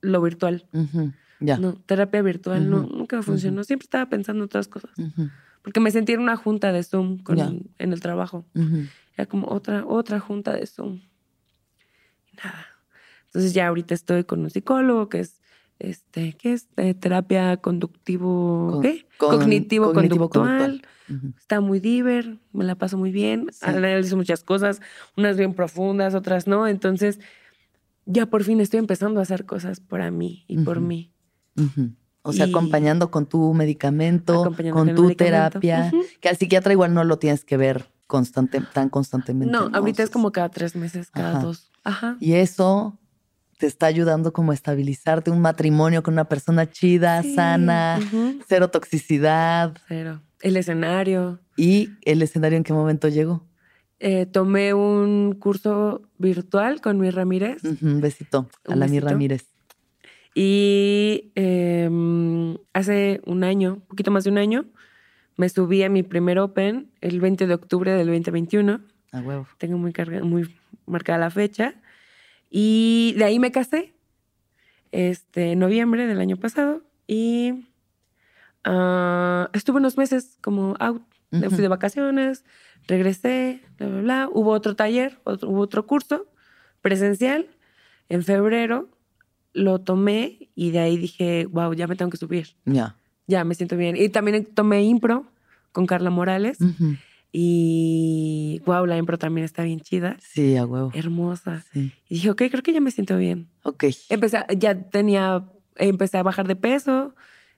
lo virtual. Ya. No, terapia virtual no, nunca funcionó. Siempre estaba pensando en otras cosas. Porque me sentí en una junta de Zoom con- Ya. en el trabajo. Era como otra, otra junta de Zoom. Y nada. Entonces ya ahorita estoy con un psicólogo que es, este, ¿qué es? Eh, terapia conductivo, Con- ¿qué? con- cognitivo, cognitivo conductual. Ujú. Está muy diver, me la paso muy bien. Sí. Analizo muchas cosas, unas bien profundas, otras no. Entonces ya por fin estoy empezando a hacer cosas para mí y por Ujú. mí. Ujú. O sea, Y- acompañando con tu medicamento, con tu medicamento. terapia, que al psiquiatra igual no lo tienes que ver constante, tan constantemente. No, ahorita es O sea, como cada tres meses, cada Ajá. dos. Ajá. Y eso te está ayudando como a estabilizarte, un matrimonio con una persona chida, Sí, sana, cero toxicidad. Cero. El escenario. ¿Y el escenario en qué momento llegó? Eh, tomé un curso virtual con mi Ramírez Ujú, un besito a la mi besito. Ramírez. y em, hace un año, un poquito más de un año, me subí a mi primer Open el 20 de octubre del 2021. A huevo. Tengo muy, carga- muy marcada la fecha. Y de ahí me casé, este, en noviembre del año pasado. Y ah, estuve unos meses como out. Me Ujú. fui de vacaciones, regresé, bla, bla, bla. Hubo otro taller, otro, hubo otro curso presencial. En febrero lo tomé y de ahí dije, wow, ya me tengo que subir. Ya. Ya me siento bien. Y también tomé impro con Carla Morales. Ujú. Y wow, la impro también está bien chida, Sí, a huevo. hermosa. Sí. Y dije, ok, creo que ya me siento bien. Ok. Empecé, a- ya tenía, empecé a bajar de peso,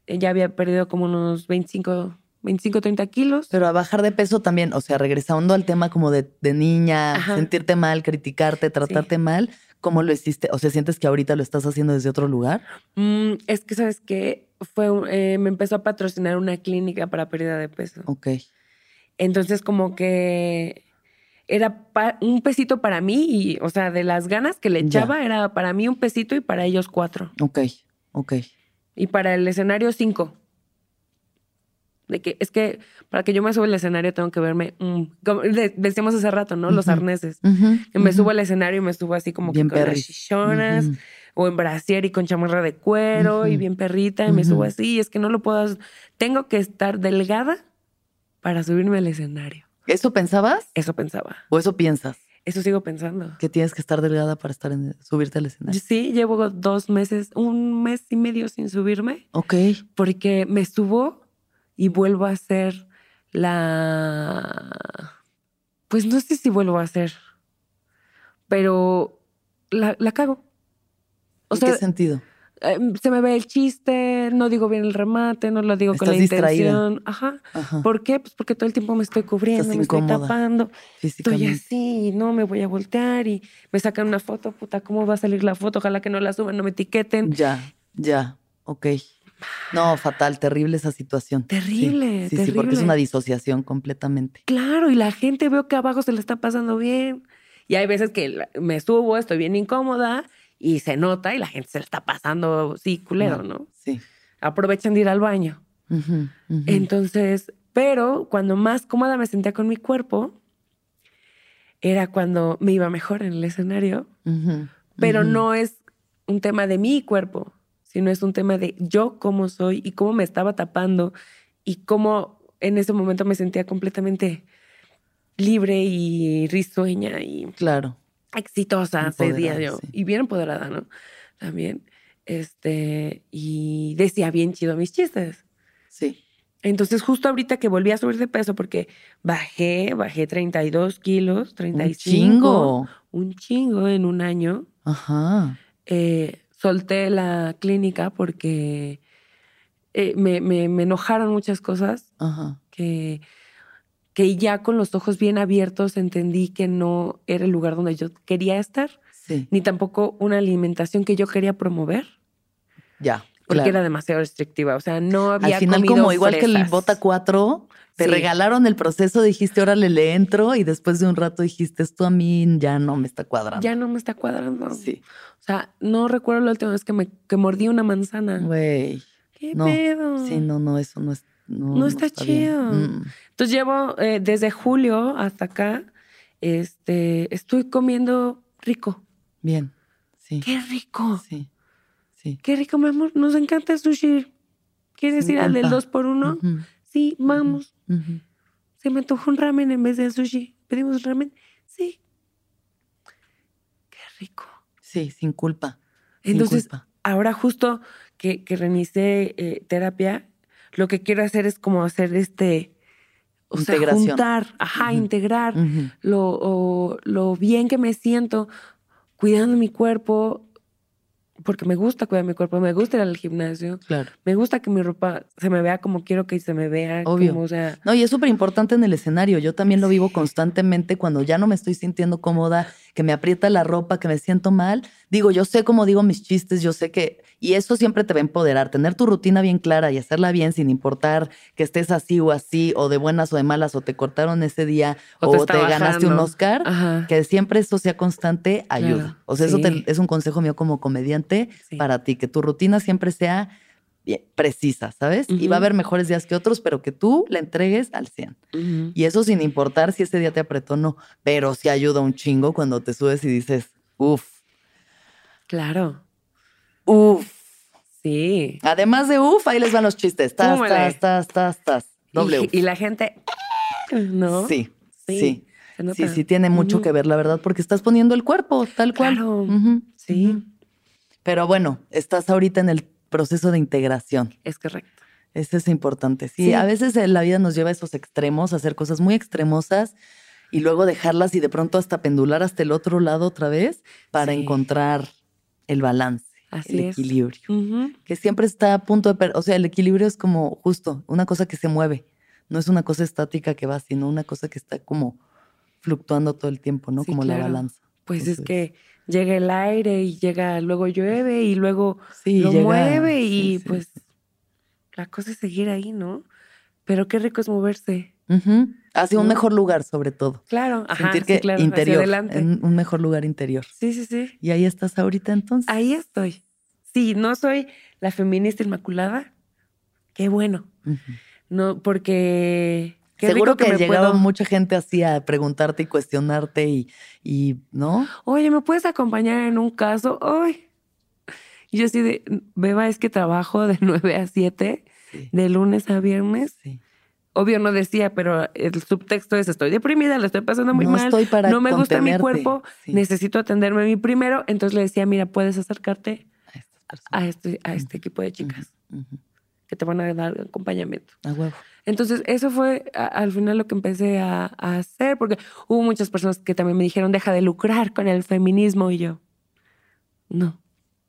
eh, ya había perdido como unos 25, 25 30 kilos. Pero a bajar de peso también, o sea, regresando al tema como de, de niña, Ajá. sentirte mal, criticarte, tratarte mal, ¿cómo lo hiciste? O sea, ¿sientes que ahorita lo estás haciendo desde otro lugar? Mm, es que, ¿sabes qué? Fue, eh, me empezó a patrocinar una clínica para pérdida de peso. Ok. Entonces, como que era un pesito para mí y, o sea, de las ganas que le Ya. echaba, era para mí un pesito y para ellos cuatro. Ok, ok. Y para el escenario, cinco. De que, es que para que yo me suba al escenario tengo que verme, mm, como de- decíamos hace rato, ¿no? Los arneses. Que me subo al escenario y me subo así como Bien que con las chichonas o en brasier y con chamarra de cuero y bien perrita y me subo así. Y es que no lo puedo, tengo que estar delgada para subirme al escenario. ¿Eso pensabas Eso pensaba. o eso piensas? Eso sigo pensando. Que tienes que estar delgada para estar en, subirte al escenario. Sí, llevo dos meses, un mes y medio sin subirme. Ok. porque me subo y vuelvo a hacer la... Pues no sé si vuelvo a hacer, pero la, la cago. O ¿En sea, qué sentido? Eh, se me ve el chiste, no digo bien el remate, no lo digo con la distraída. intención. Ajá. Ajá. ¿Por qué? Pues porque todo el tiempo me estoy cubriendo, Estás me estoy tapando. Estoy así, y no me voy a voltear y me sacan una foto, puta, ¿cómo va a salir la foto? Ojalá que no la suban, no me etiqueten. Ya, ya. Ok. No, fatal, terrible esa situación. Sí, Terrible, Sí, sí, porque es terrible. una disociación completamente. Claro, y la gente veo que abajo se le está pasando bien. Y hay veces que me subo, estoy bien incómoda y se nota y la gente se está pasando, sí, culero. ¿no? Sí. Aprovechan de ir al baño. Entonces, pero cuando más cómoda me sentía con mi cuerpo, era cuando me iba mejor en el escenario, pero no es un tema de mi cuerpo, sino es un tema de yo cómo soy y cómo me estaba tapando y cómo en ese momento me sentía completamente libre y risueña y Claro. Exitosa ese día yo sí. y bien empoderada, ¿no? También este y decía bien chido mis chistes. Sí. Entonces, justo ahorita que volví a subir de peso, porque bajé, bajé 32 kilos, 35. Un chingo. Un chingo en un año. Ajá. Eh, solté la clínica porque eh, me, me- me enojaron muchas cosas Ajá. que, que ya con los ojos bien abiertos entendí que no era el lugar donde yo quería estar, Sí. ni tampoco una alimentación que yo quería promover, Ya. porque claro. era demasiado restrictiva. O sea, no había Al final, comido como igual que el. Bota 4, te Sí. regalaron el proceso, dijiste, órale, le entro, y después de un rato dijiste, esto a mí ya no me está cuadrando. Ya no me está cuadrando. Sí. O sea, no recuerdo la última vez que me que mordí una manzana. Güey. ¿Qué no. pedo? Sí, no, no, eso no es. No, No está chido. Mm. Entonces llevo eh, desde julio hasta acá, este, estoy comiendo rico. Bien. Sí. ¡Qué rico! Sí. Sí. ¡Qué rico, mi amor! Nos encanta el sushi. ¿Quieres Sin ir al del culpa. 2 por 1 Ujú, Sí, vamos. Se me antojó un ramen en vez del sushi. ¿Pedimos ramen? Sí. ¡Qué rico! Sí, sin culpa. sin Entonces, culpa. ahora justo que, que reinicié eh, terapia, lo que quiero hacer es como hacer este, o sea, Integración. juntar, ajá, integrar lo, o- lo bien que me siento cuidando mi cuerpo, porque me gusta cuidar mi cuerpo, me gusta ir al gimnasio, Claro. me gusta que mi ropa se me vea como quiero que se me vea. Obvio. como, o sea, No, y es súper importante en el escenario. Yo también lo vivo constantemente cuando ya no me estoy sintiendo cómoda, que me aprieta la ropa, que me siento mal. Digo, yo sé cómo digo mis chistes, yo sé que... Y eso siempre te va a empoderar. Tener tu rutina bien clara y hacerla bien sin importar que estés así o así, o de buenas o de malas, o te cortaron ese día, O o, te ganaste un. Oscar. ajá. Que siempre eso sea constante, ayuda. Claro, O sea, eso te- es un consejo mío como comediante Sí. para ti, que tu rutina siempre sea precisa, ¿sabes? Y va a haber mejores días que otros, pero que tú la entregues al 100. Ujú. Y eso sin importar si ese día te apretó o no, pero sí ayuda un chingo cuando te subes y dices, uff, Claro. uff. Sí. Además de uff, ahí les van los chistes. Tas, tas, tas, tas, tas. Doble y, y la gente, ¿no? Sí, Sí, sí. Sí, sí, tiene mucho que ver, la verdad, porque estás poniendo el cuerpo, tal cual. Claro. Sí. Pero bueno, estás ahorita en el proceso de integración. Es correcto. Eso es importante. Sí, Sí. a veces eh, la vida nos lleva a esos extremos, a hacer cosas muy extremosas y luego dejarlas y de pronto hasta pendular hasta el otro lado otra vez para Sí. encontrar el balance, Así el es. equilibrio. Que siempre está a punto de... O sea, el equilibrio es como justo una cosa que se mueve. No es una cosa estática que va, sino una cosa que está como fluctuando todo el tiempo, ¿no? Sí, como la balanza. Pues es que llega el aire y llega, luego llueve y luego sí, lo llega- mueve y sí, pues la cosa es seguir ahí, ¿no? Pero qué rico es moverse. Hacia un mejor lugar, sobre todo. Claro, ajá, Sentir que claro, interior, en un mejor lugar interior. Sí, sí, sí. Y ahí estás ahorita entonces. Ahí estoy. Sí, no soy la feminista inmaculada. Qué bueno. No, porque qué Seguro rico que, me llegaba puedo- mucha gente así a preguntarte y cuestionarte y, y ¿no? Oye, ¿me puedes acompañar en un caso? Ay. Y yo así de, Beba, es que trabajo de 9 a 7, Sí. de lunes a viernes. sí. Obvio no decía, pero el subtexto es estoy deprimida, la estoy pasando muy no mal. estoy para no me gusta mi cuerpo, Sí, necesito atenderme a mí primero. Entonces le decía, mira, puedes acercarte a este, a este equipo de chicas ujú. Que te van a dar acompañamiento. A huevo. Entonces, eso fue a- al final lo que empecé a, a hacer, porque hubo muchas personas que también me dijeron, deja de lucrar con el feminismo. Y yo, no,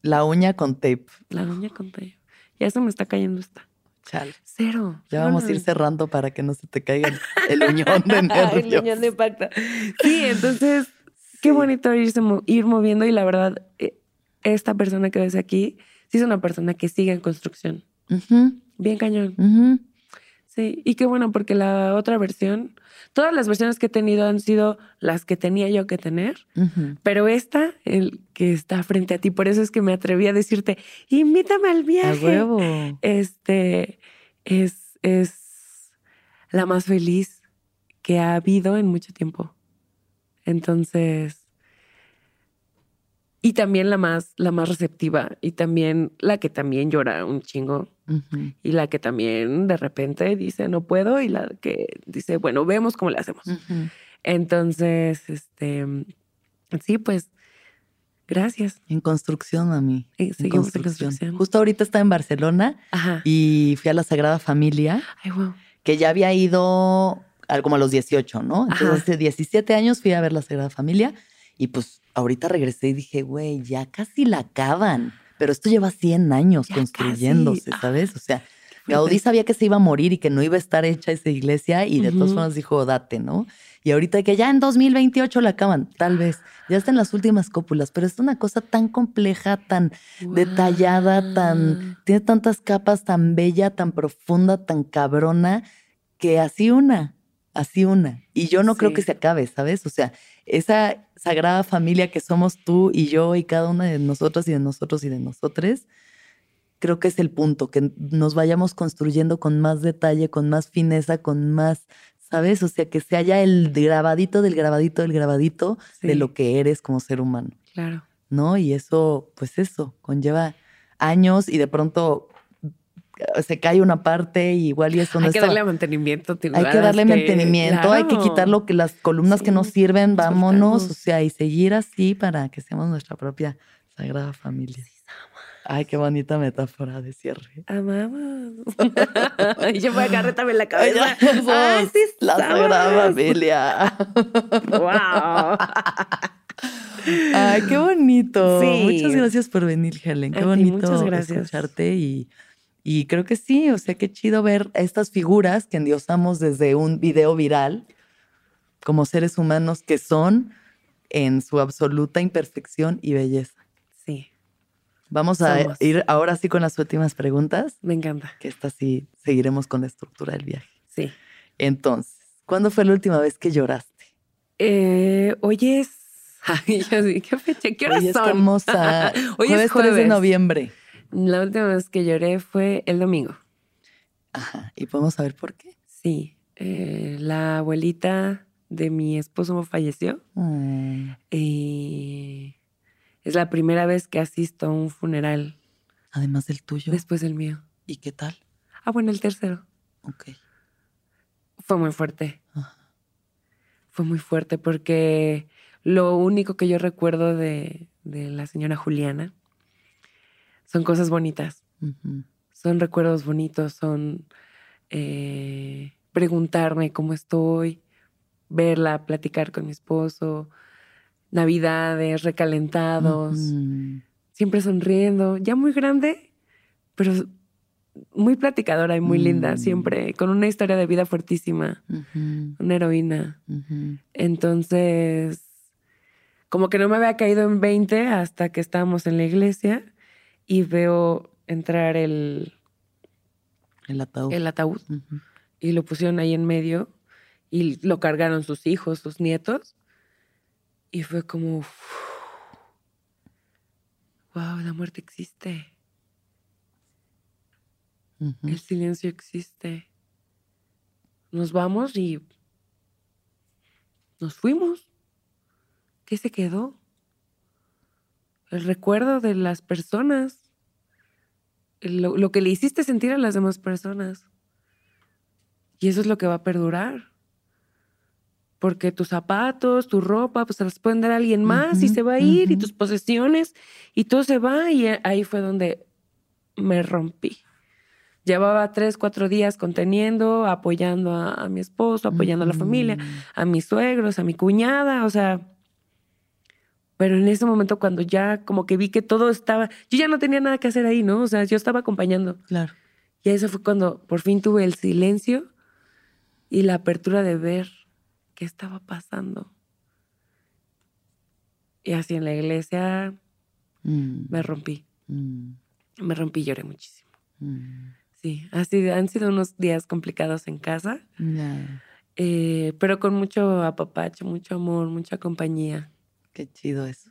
La uña con tape. la uña con tallo. Ya se me está cayendo esta. Chale. Cero. Ya vamos a ir cerrando para que no se te caiga el, el uñón de El nervios. uñón de pacta. Sí, entonces, qué bonito irse, ir moviendo y la verdad, eh, esta persona que ves aquí, sí es una persona que sigue en construcción. Bien cañón. Sí, y qué bueno, porque la otra versión, todas las versiones que he tenido han sido las que tenía yo que tener, pero esta, el que está frente a ti, por eso es que me atreví a decirte, invítame al A viaje. huevo. Este es, es la más feliz que ha habido en mucho tiempo. Entonces, y también la más, la más receptiva, y también la que también llora un chingo y la que también de repente dice no puedo y la que dice bueno vemos cómo le hacemos entonces este sí pues gracias En construcción, mami. Y En construcción. Justo ahorita está en Barcelona ajá y fui a la Sagrada Familia, ay wow que ya había ido como a los 18, ¿no? Entonces, Ajá. hace 17 años fui a ver la Sagrada Familia y pues ahorita regresé y dije, güey, ya casi la acaban. Pero esto lleva 100 años Ya construyéndose, casi. ¿sabes? O sea, Gaudí sabía que se iba a morir y que no iba a estar hecha esa iglesia y de todas Ujú. formas dijo, date, ¿no? Y ahorita que ya en 2028 la acaban, tal vez, ya está en las últimas cópulas, pero es una cosa tan compleja, tan detallada, tan, tiene tantas capas, tan bella, tan profunda, tan cabrona, que así una, así una. Y yo no creo que se acabe, ¿sabes? O sea, esa sagrada familia que somos tú y yo y cada una de nosotras y de nosotros y de nosotres, creo que es el punto, que nos vayamos construyendo con más detalle, con más fineza, con más, ¿sabes? O sea, que se haya el grabadito del grabadito del grabadito de lo que eres como ser humano. claro ¿no? Y eso, pues eso, conlleva años y de pronto se cae una parte y igual y eso no hay que darle mantenimiento hay que darle mantenimiento, hay que quitar lo que las columnas que no sirven, vámonos, o sea, y seguir así para que seamos nuestra propia sagrada familia. Ay, qué bonita metáfora de cierre. amamos y yo me agarré también la cabeza Ay, sí la sagrada familia. wow Ay, qué bonito. Sí. Muchas gracias por venir, Helen. Qué bonito muchas gracias. escucharte y, y creo que sí, o sea, qué chido ver estas figuras que endiosamos desde un video viral como seres humanos que son en su absoluta imperfección y belleza. Sí, Vamos a Somos. ir ahora sí con las últimas preguntas, me encanta. que esta sí seguiremos con la estructura del viaje. Sí. Entonces, ¿cuándo fue la última vez que lloraste? Eh, hoy es. Ay, yo sí, ¿qué fecha? ¿Qué horas Hoy son? estamos a Hoy jueves es 3 de jueves. noviembre. La última vez que lloré fue el domingo. Ajá, y podemos saber por qué. Sí. eh, la abuelita de mi esposo falleció. Mm, Y es la primera vez que asisto a un funeral además del tuyo. después del mío. ¿Y qué tal? Ah, bueno, el tercero. Ok. Fue muy fuerte. Ajá. Fue muy fuerte porque lo único que yo recuerdo de, de la señora Juliana son cosas bonitas. Son recuerdos bonitos, son eh, preguntarme cómo estoy, verla, platicar con mi esposo, navidades, recalentados, siempre sonriendo, ya muy grande, pero muy platicadora y muy linda, Mm. siempre, con una historia de vida fuertísima, una heroína. Entonces, como que no me había caído en 20 hasta que estábamos en la iglesia y veo entrar el, El ataúd. el ataúd y lo pusieron ahí en medio y lo cargaron sus hijos, sus nietos. Y fue como, wow, la muerte existe, el silencio existe. Nos vamos y nos fuimos. ¿Qué se quedó? El recuerdo de las personas, lo, lo que le hiciste sentir a las demás personas. Y eso es lo que va a perdurar. Porque tus zapatos, tu ropa, pues se las pueden dar a alguien más y se va a ir, y tus posesiones, y todo se va. Y ahí fue donde me rompí. Llevaba tres, cuatro días conteniendo, apoyando a, a mi esposo, apoyando a la familia, Ujú. a mis suegros, a mi cuñada, o sea. Pero en ese momento, cuando ya como que vi que todo estaba, yo ya no tenía nada que hacer ahí, ¿no? O sea, yo estaba acompañando. Claro. Y eso fue cuando por fin tuve el silencio y la apertura de ver qué estaba pasando. Y así en la iglesia Mm. me rompí, Mm. me rompí y lloré muchísimo. Mm. Sí, así han sido unos días complicados en casa, Ya. eh, pero con mucho apapacho, mucho amor, mucha compañía. Qué chido eso.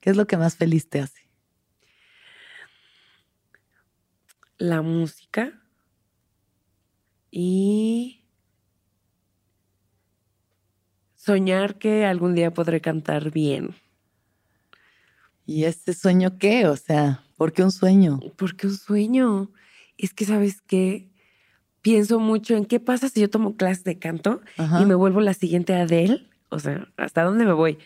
¿Qué es lo que más feliz te hace? La música y soñar que algún día podré cantar bien. ¿Y este sueño qué? O sea, ¿por qué un sueño? Porque un sueño. Es que, ¿sabes qué? Pienso mucho en qué pasa si yo tomo clases de canto Ajá. y me vuelvo la siguiente Adele. O sea, ¿hasta dónde me voy?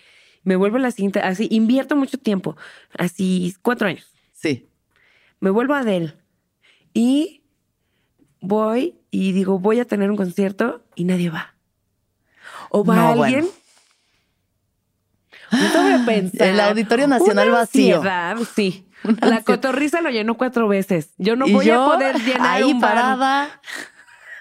Me vuelvo la siguiente, así, invierto mucho tiempo, así cuatro años. Sí. Me vuelvo Adele y voy y digo, voy a tener un concierto y nadie va. O va No, alguien. bueno. Sobrepensar, El Auditorio Nacional una vacío. ansiedad, sí. Una La cotorriza lo llenó cuatro veces. Yo no voy yo a poder llenar ahí un bar. parada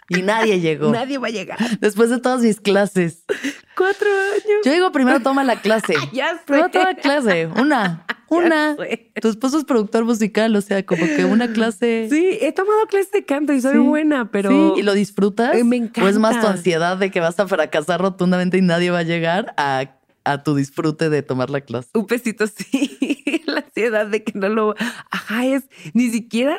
y nadie llegó. Nadie va a llegar. Después de todas mis clases. Cuatro años. Yo digo, primero toma la clase. Ya sé. Primero toma clase. Una. Una. Tu esposo es productor musical, o sea, como que una clase. Sí, he tomado clases de canto y soy Sí. buena, pero. Sí, ¿Y lo disfrutas? Eh, me ¿O es más tu encanta. ansiedad de que vas a fracasar rotundamente y nadie va a llegar a, a tu disfrute de tomar la clase? Un pesito, sí. La ansiedad de que no lo. Ajá, es. Ni siquiera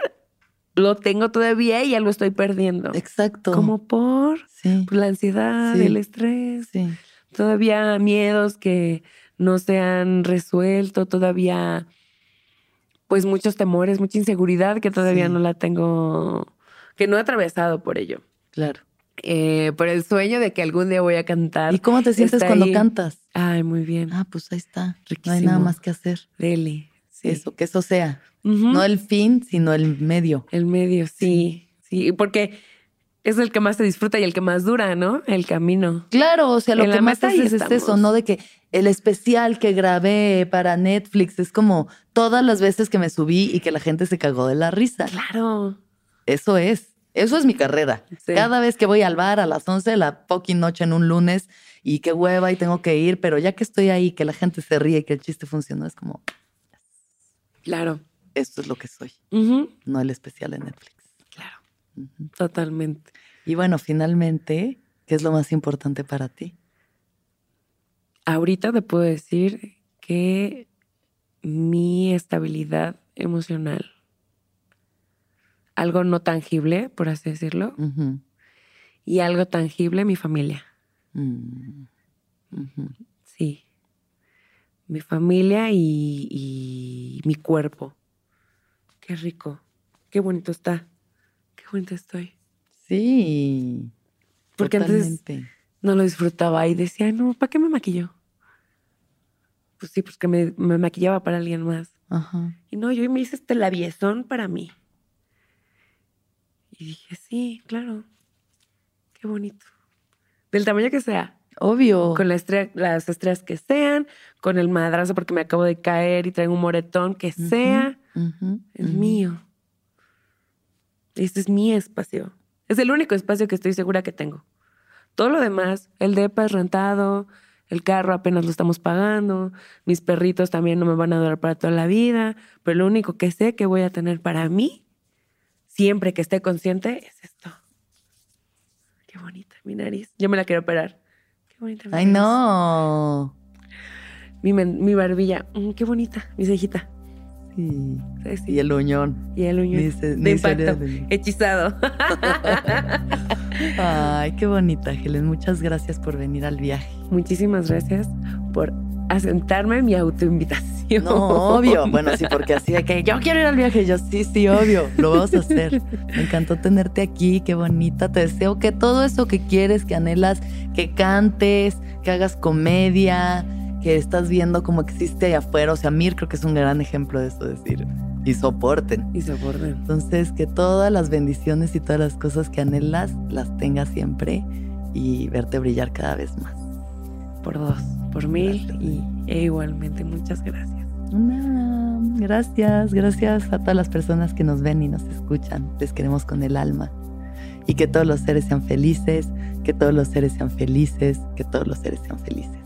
lo tengo todavía y ya lo estoy perdiendo. Exacto. Como por Sí. pues, la ansiedad, Sí. el estrés, Sí. Todavía miedos que no se han resuelto, todavía, pues muchos temores, mucha inseguridad que todavía Sí. no la tengo, que no he atravesado por ello. Claro. Eh, pero el sueño de que algún día voy a cantar. ¿Y cómo te sientes cuando ahí. cantas? Ay, muy bien. Ah, pues ahí está. No hay nada más que hacer. Dele. Sí. Eso, que eso sea. No el fin, sino el medio. El medio, sí, sí, porque es el que más se disfruta y el que más dura, ¿no? El camino. Claro, o sea, lo En que más haces es eso. ¿no? De que el especial que grabé para Netflix. Es como todas las veces que me subí y que la gente se cagó de la risa. Claro. Eso es. Eso es mi carrera. Sí. Cada vez que voy al bar a las 11 de la fucking noche en un lunes y qué hueva y tengo que ir, pero ya que estoy ahí, que la gente se ríe, que el chiste funcionó, es como, Claro. esto es lo que soy, no el especial de Netflix. Totalmente. Y bueno, finalmente, ¿qué es lo más importante para ti? Ahorita te puedo decir que mi estabilidad emocional, algo no tangible, por así decirlo, y algo tangible, mi familia. Mm. Sí. Mi familia y, y mi cuerpo. Qué rico. Qué bonito está. Qué estoy. Sí. Porque antes totalmente. no lo disfrutaba y decía, no, ¿para qué me maquillo? Pues sí, pues que me, me maquillaba para alguien más. Ajá. Y no, yo me hice este labiezón para mí. Y dije, sí, claro. Qué bonito. Del tamaño que sea. Obvio. Con la estrella- las estrellas que sean, con el madrazo porque me acabo de caer y traigo un moretón que sea. ujú. mío. Este es mi espacio. Es el único espacio que estoy segura que tengo. Todo lo demás, el depa es rentado, el carro apenas lo estamos pagando, mis perritos también no me van a durar para toda la vida, pero lo único que sé que voy a tener para mí, siempre que esté consciente, es esto. Qué bonita mi nariz. Yo me la quiero operar. Qué bonita mi Ay, nariz. no. Mi, mi barbilla. Mm, qué bonita. Mi cejita. Sí. Sí, sí. Y el uñón. Y el Ni se- ni impacto, hechizado. Ay, qué bonita, Helen. Muchas gracias por venir al viaje. Muchísimas gracias por asentarme mi autoinvitación. No, obvio. Bueno, sí, porque así de que yo quiero ir al viaje. Yo sí, sí, obvio. Lo vamos a hacer. Me encantó tenerte aquí. Qué bonita. Te deseo que todo eso que quieres, que anhelas, que cantes, que hagas comedia, que estás viendo cómo existe allá afuera. O sea, Mir creo que es un gran ejemplo de eso, decir. Y soporten. Y soporten. Entonces, que todas las bendiciones y todas las cosas que anhelas las tengas siempre y verte brillar cada vez más. Por dos, por mil Gracias. y e igualmente muchas gracias. Gracias, gracias a todas las personas que nos ven y nos escuchan. Les queremos con el alma. Y que todos los seres sean felices, que todos los seres sean felices, que todos los seres sean felices.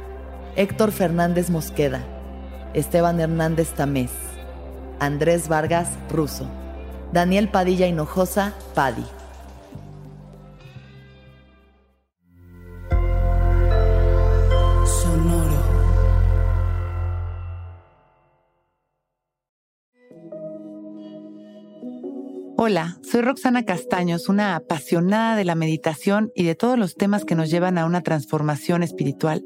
Héctor Fernández Mosqueda, Esteban Hernández Tamés, Andrés Vargas Russo, Daniel Padilla Hinojosa Padi. Sonoro. Hola, soy Roxana Castaños, una apasionada de la meditación y de todos los temas que nos llevan a una transformación espiritual,